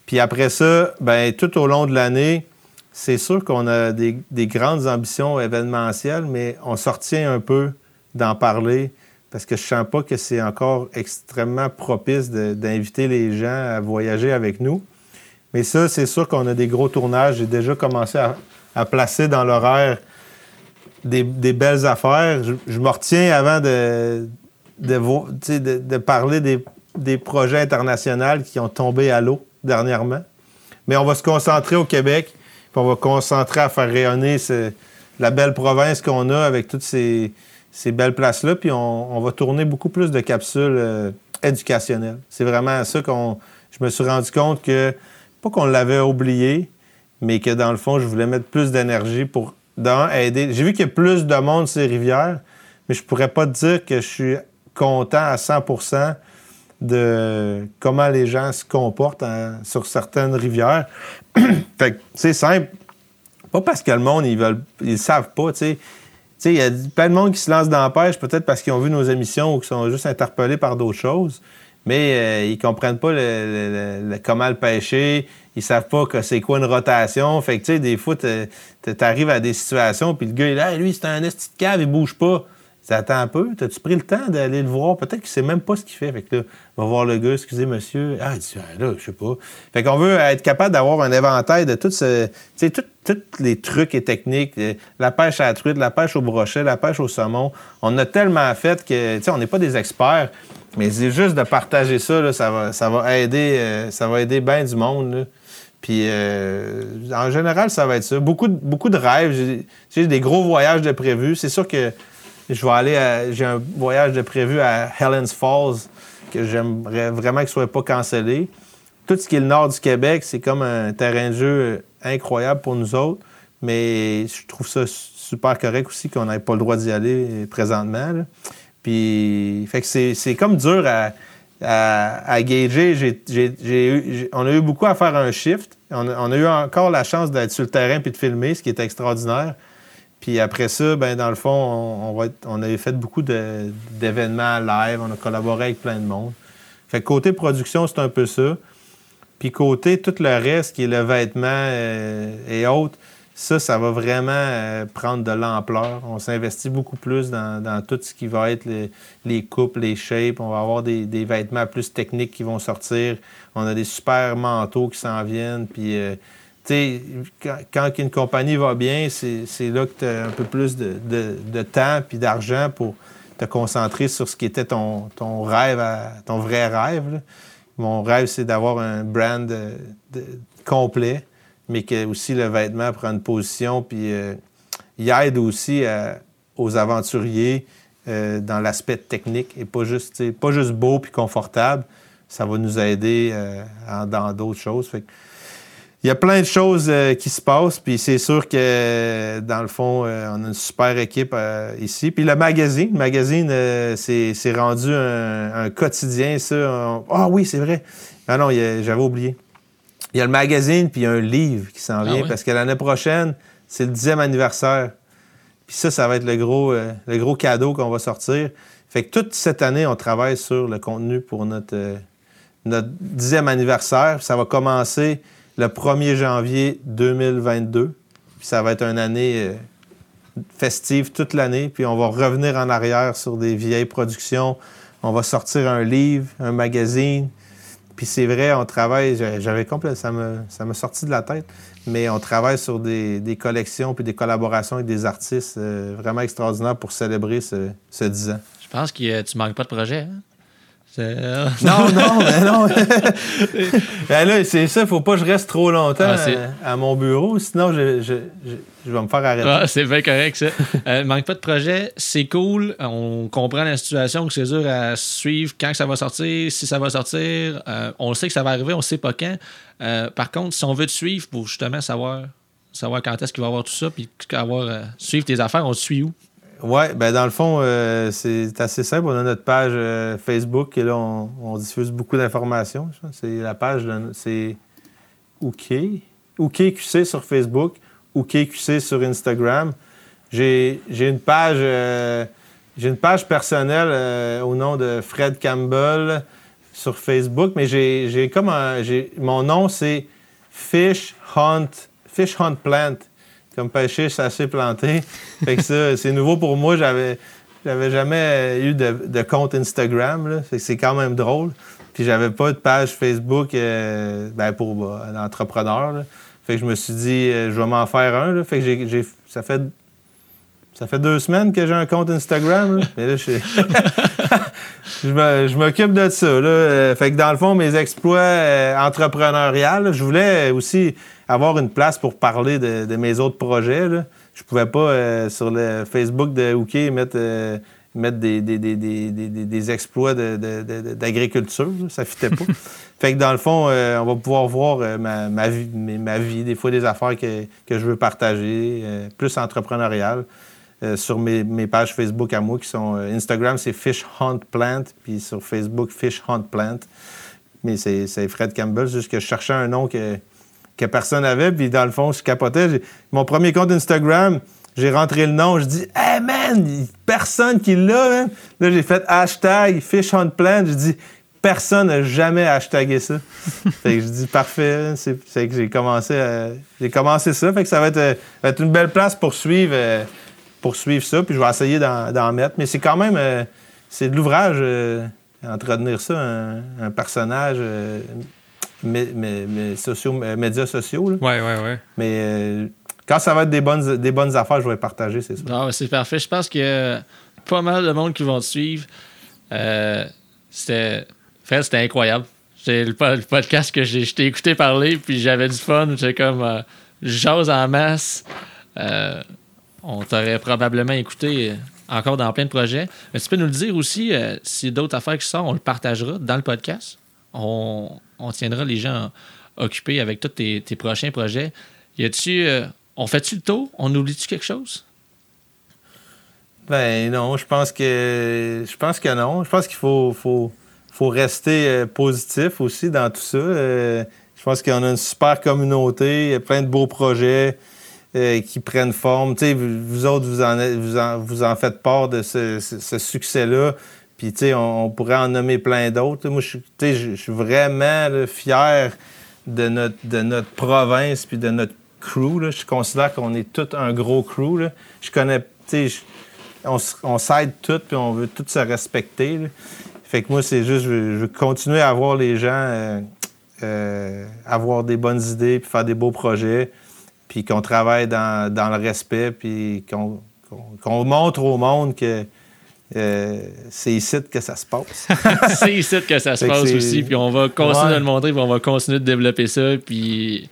Puis après ça, ben, tout au long de l'année, c'est sûr qu'on a des, des grandes ambitions événementielles, mais on s'en un peu d'en parler parce que je sens pas que c'est encore extrêmement propice d'inviter les gens à voyager avec nous. Mais ça, c'est sûr qu'on a des gros tournages. J'ai déjà commencé à, à placer dans l'horaire des, des belles affaires. Je, me retiens avant de, de- de parler des, des projets internationaux qui ont tombé à l'eau dernièrement. Mais on va se concentrer au Québec, puis on va concentrer à faire rayonner la belle province qu'on a avec toutes ces, belles places-là, puis on, va tourner beaucoup plus de capsules euh, éducationnelles. C'est vraiment ça qu'on. Je me suis rendu compte que, pas qu'on l'avait oublié, mais que dans le fond, je voulais mettre plus d'énergie pour, d'un, aider. J'ai vu qu'il y a plus de monde sur les rivières, mais je pourrais pas te dire que je suis content à 100 de comment les gens se comportent sur certaines rivières. fait que c'est simple. Pas parce que le monde, ils veulent, ils savent pas, tu sais. Il y a plein de monde qui se lance dans la pêche, peut-être parce qu'ils ont vu nos émissions ou qui sont juste interpellés par d'autres choses, mais euh, ils comprennent pas le- comment le pêcher, ils savent pas que c'est quoi une rotation. Fait que, tu sais, des fois, tu arrives à des situations, puis le gars, il est là, lui, c'est un esti de cave, il bouge pas. Tu attends un peu, t'as-tu pris le temps d'aller le voir? Peut-être qu'il sait même pas ce qu'il fait. Fait que là, va voir le gars, excusez monsieur. Ah, il dit, Ah, là, je sais pas. Fait qu'on veut être capable d'avoir un éventail de tout ce, tous les trucs et techniques, euh, la pêche à la truite, la pêche au brochet, la pêche au saumon. On a tellement fait que, tu sais, on n'est pas des experts, mais c'est juste de partager ça, là, ça va, ça va aider, euh, ça va aider bien du monde. Puis, euh, en général, ça va être ça. Beaucoup, de- beaucoup de rêves. J'ai des gros voyages de prévus. C'est sûr que je vais aller J'ai un voyage de prévu à Helens Falls que j'aimerais vraiment qu'il ne soit pas cancellé. Tout ce qui est le nord du Québec, c'est comme un terrain de jeu incroyable pour nous autres. Mais je trouve ça super correct aussi qu'on n'ait pas le droit d'y aller présentement. Puis, c'est comme dur à, à, gager. On a eu beaucoup à faire un shift. On on a eu encore la chance d'être sur le terrain puis de filmer, ce qui est extraordinaire. Puis après ça, ben dans le fond, on, avait fait beaucoup d'événements live. On a collaboré avec plein de monde. Fait que côté production, c'est un peu ça. Puis côté tout le reste, qui est le vêtement euh, et autres, ça, ça va vraiment euh, prendre de l'ampleur. On s'investit beaucoup plus dans, dans tout ce qui va être les, les coupes, les shapes. On va avoir des, des vêtements plus techniques qui vont sortir. On a des super manteaux qui s'en viennent. Puis, euh, quand, une compagnie va bien, c'est là que tu as un peu plus de, temps puis d'argent pour te concentrer sur ce qui était ton, rêve, ton vrai rêve. Mon rêve, c'est d'avoir un brand euh, complet, mais que aussi le vêtement prend une position, puis euh, il aide aussi à- aux aventuriers euh, dans l'aspect technique et pas juste, pas juste beau puis confortable. Ça va nous aider euh, dans d'autres choses. Il y a plein de choses euh, qui se passent, puis c'est sûr que, dans le fond, euh, on a une super équipe euh, ici. Puis le magazine, le magazine, c'est rendu un, quotidien, ça. Ah oui, c'est vrai. Ah non, j'avais oublié. Il y a le magazine, puis il y a un livre qui s'en ah vient, parce que l'année prochaine, c'est le dixième anniversaire. Puis ça, ça va être le gros, le gros cadeau qu'on va sortir. Fait que toute cette année, on travaille sur le contenu pour notre, notre dixième anniversaire. Ça va commencer le 1er janvier 2022. Puis ça va être une année euh, festive toute l'année. Puis on va revenir en arrière sur des vieilles productions. On va sortir un livre, un magazine. Puis c'est vrai, on travaille, j'avais complètement, ça m'a sorti de la tête, mais on travaille sur des, collections puis des collaborations avec des artistes euh, vraiment extraordinaires pour célébrer ce, ce 10 ans. Je pense que tu manques pas de projet. Hein? non, non, mais non. ben là, c'est ça, faut pas que je reste trop longtemps ah, à, mon bureau, sinon je, je, je, vais me faire arrêter. Ah, c'est bien correct, ça. euh, manque pas de projet, c'est cool. On comprend la situation, que c'est dur à suivre quand ça va sortir, si ça va sortir. Euh, on sait que ça va arriver, on sait pas quand. Euh, par contre, si on veut te suivre pour justement savoir, savoir quand est-ce qu'il va y avoir tout ça, puis avoir, euh, suivre tes affaires, on te suit où? Oui, ben dans le fond, euh, c'est assez simple. On a notre page euh, Facebook et là, on, diffuse beaucoup d'informations. C'est la page, c'est OK. OKQC sur Facebook, OKQC sur Instagram. J'ai une page euh, j'ai une page personnelle au nom de Fred Campbell sur Facebook, mais j'ai comme un, mon nom c'est Fish Hunt Fish Hunt Plant comme pêcher, chasser, planter. Fait que ça, c'est nouveau pour moi. J'avais, j'avais jamais eu de, compte Instagram. C'est quand même drôle. Puis j'avais pas de page Facebook euh, ben, pour bah, un entrepreneur. Fait que je me suis dit, euh, je vais m'en faire un. Fait que j'ai, ça fait ça fait deux semaines que j'ai un compte Instagram. Mais là, je, je m'occupe de ça. Euh, fait que dans le fond, mes exploits entrepreneuriales, je voulais aussi avoir une place pour parler de, mes autres projets. Là. Je pouvais pas, euh, sur le Facebook de Hooké, mettre, euh, mettre des, des, exploits d'agriculture. Ça ne fitait pas. fait que dans le fond, euh, on va pouvoir voir ma, vie, ma vie, des fois des affaires que, je veux partager, plus entrepreneuriales. sur mes, pages Facebook à moi qui sont Instagram, c'est Fish Hunt Plant, puis sur Facebook, Fish Hunt Plant. Mais c'est Fred Campbell, juste que je cherchais un nom que, que personne n'avait. Puis dans le fond, je capotais. Mon premier compte Instagram, j'ai rentré le nom. Je dis, hey man, personne qui l'a. Là, j'ai fait hashtag Fish Hunt Plant. Je dis, personne n'a jamais hashtagué ça. fait que je dis, parfait. C'est que j'ai commencé, j'ai commencé ça. Fait que ça va être, être une belle place pour suivre, euh, pour suivre ça. Puis je vais essayer d'en mettre. Mais c'est quand même, euh, c'est de l'ouvrage. Euh, entretenir ça, un, personnage mes, sociaux, médias sociaux. Oui, oui, oui. Mais euh, quand ça va être des bonnes, des bonnes affaires, je vais partager, c'est ça. Ah, c'est parfait. Je pense qu'il y a pas mal de monde qui vont te suivre. Euh, c'était. c'était incroyable. C'est le, podcast que j'ai écouté parler, puis j'avais du fun. J'étais comme. Euh, j'ose en masse. on t'aurait probablement écouté encore dans plein de projets. Mais tu peux nous le dire aussi, si d'autres affaires qui sortent, on le partagera dans le podcast. On, on tiendra les gens occupés avec tous tes, prochains projets. Y a-tu. Euh, on fait-tu le tour? On oublie-tu quelque chose? Ben non, je pense que je pense que non. Je pense qu'il faut, rester euh, positif aussi dans tout ça. Euh, je pense qu'on a une super communauté, plein de beaux projets qui prennent forme. vous, autres, vous en, vous en, faites part de ce succès-là. Puis, tu sais, on, pourrait en nommer plein d'autres. Moi, je suis vraiment fier de notre, de notre province puis de notre crew. Je considère qu'on est tout un gros crew. Je connais, tu sais, on, s'aide tous puis on veut tous se respecter. Fait que moi, c'est juste, je veux, continuer à voir les gens euh, euh, avoir des bonnes idées puis faire des beaux projets puis qu'on travaille dans, le respect puis qu'on montre au monde que euh, c'est ici que ça se passe. c'est ici que ça se passe aussi. Puis on va continuer de le montrer, puis on va continuer de développer ça. Puis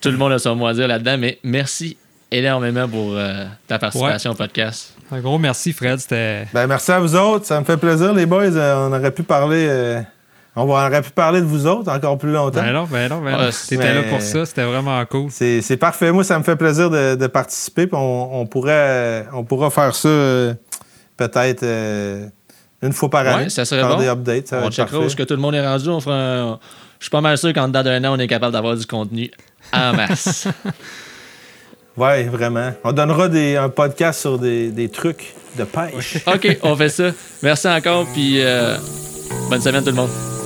tout le monde a son mot à dire là-dedans. Mais merci énormément pour euh, ta participation au podcast. Un gros merci, Fred. C'était. Ben, merci à vous autres. Ça me fait plaisir, les boys. Euh, on aurait pu parler. On aurait pu parler de vous autres encore plus longtemps. Ben non, ben non, ben Ah, non. T'étais là pour ça, c'était vraiment cool. C'est c'est parfait. Moi, ça me fait plaisir de, de participer. on, on pourrait, on pourra faire ça euh, peut-être euh, une fois par Ouais, année. ça serait bon. des updates. Ça On checkera où que tout le monde est rendu. On fera un- Je suis pas mal sûr qu'en dedans d'un an, on est capable d'avoir du contenu en masse. Oui, vraiment. On donnera des, un podcast sur des, des trucs de pêche. OK, on fait ça. Merci encore, puis euh, bonne semaine tout le monde.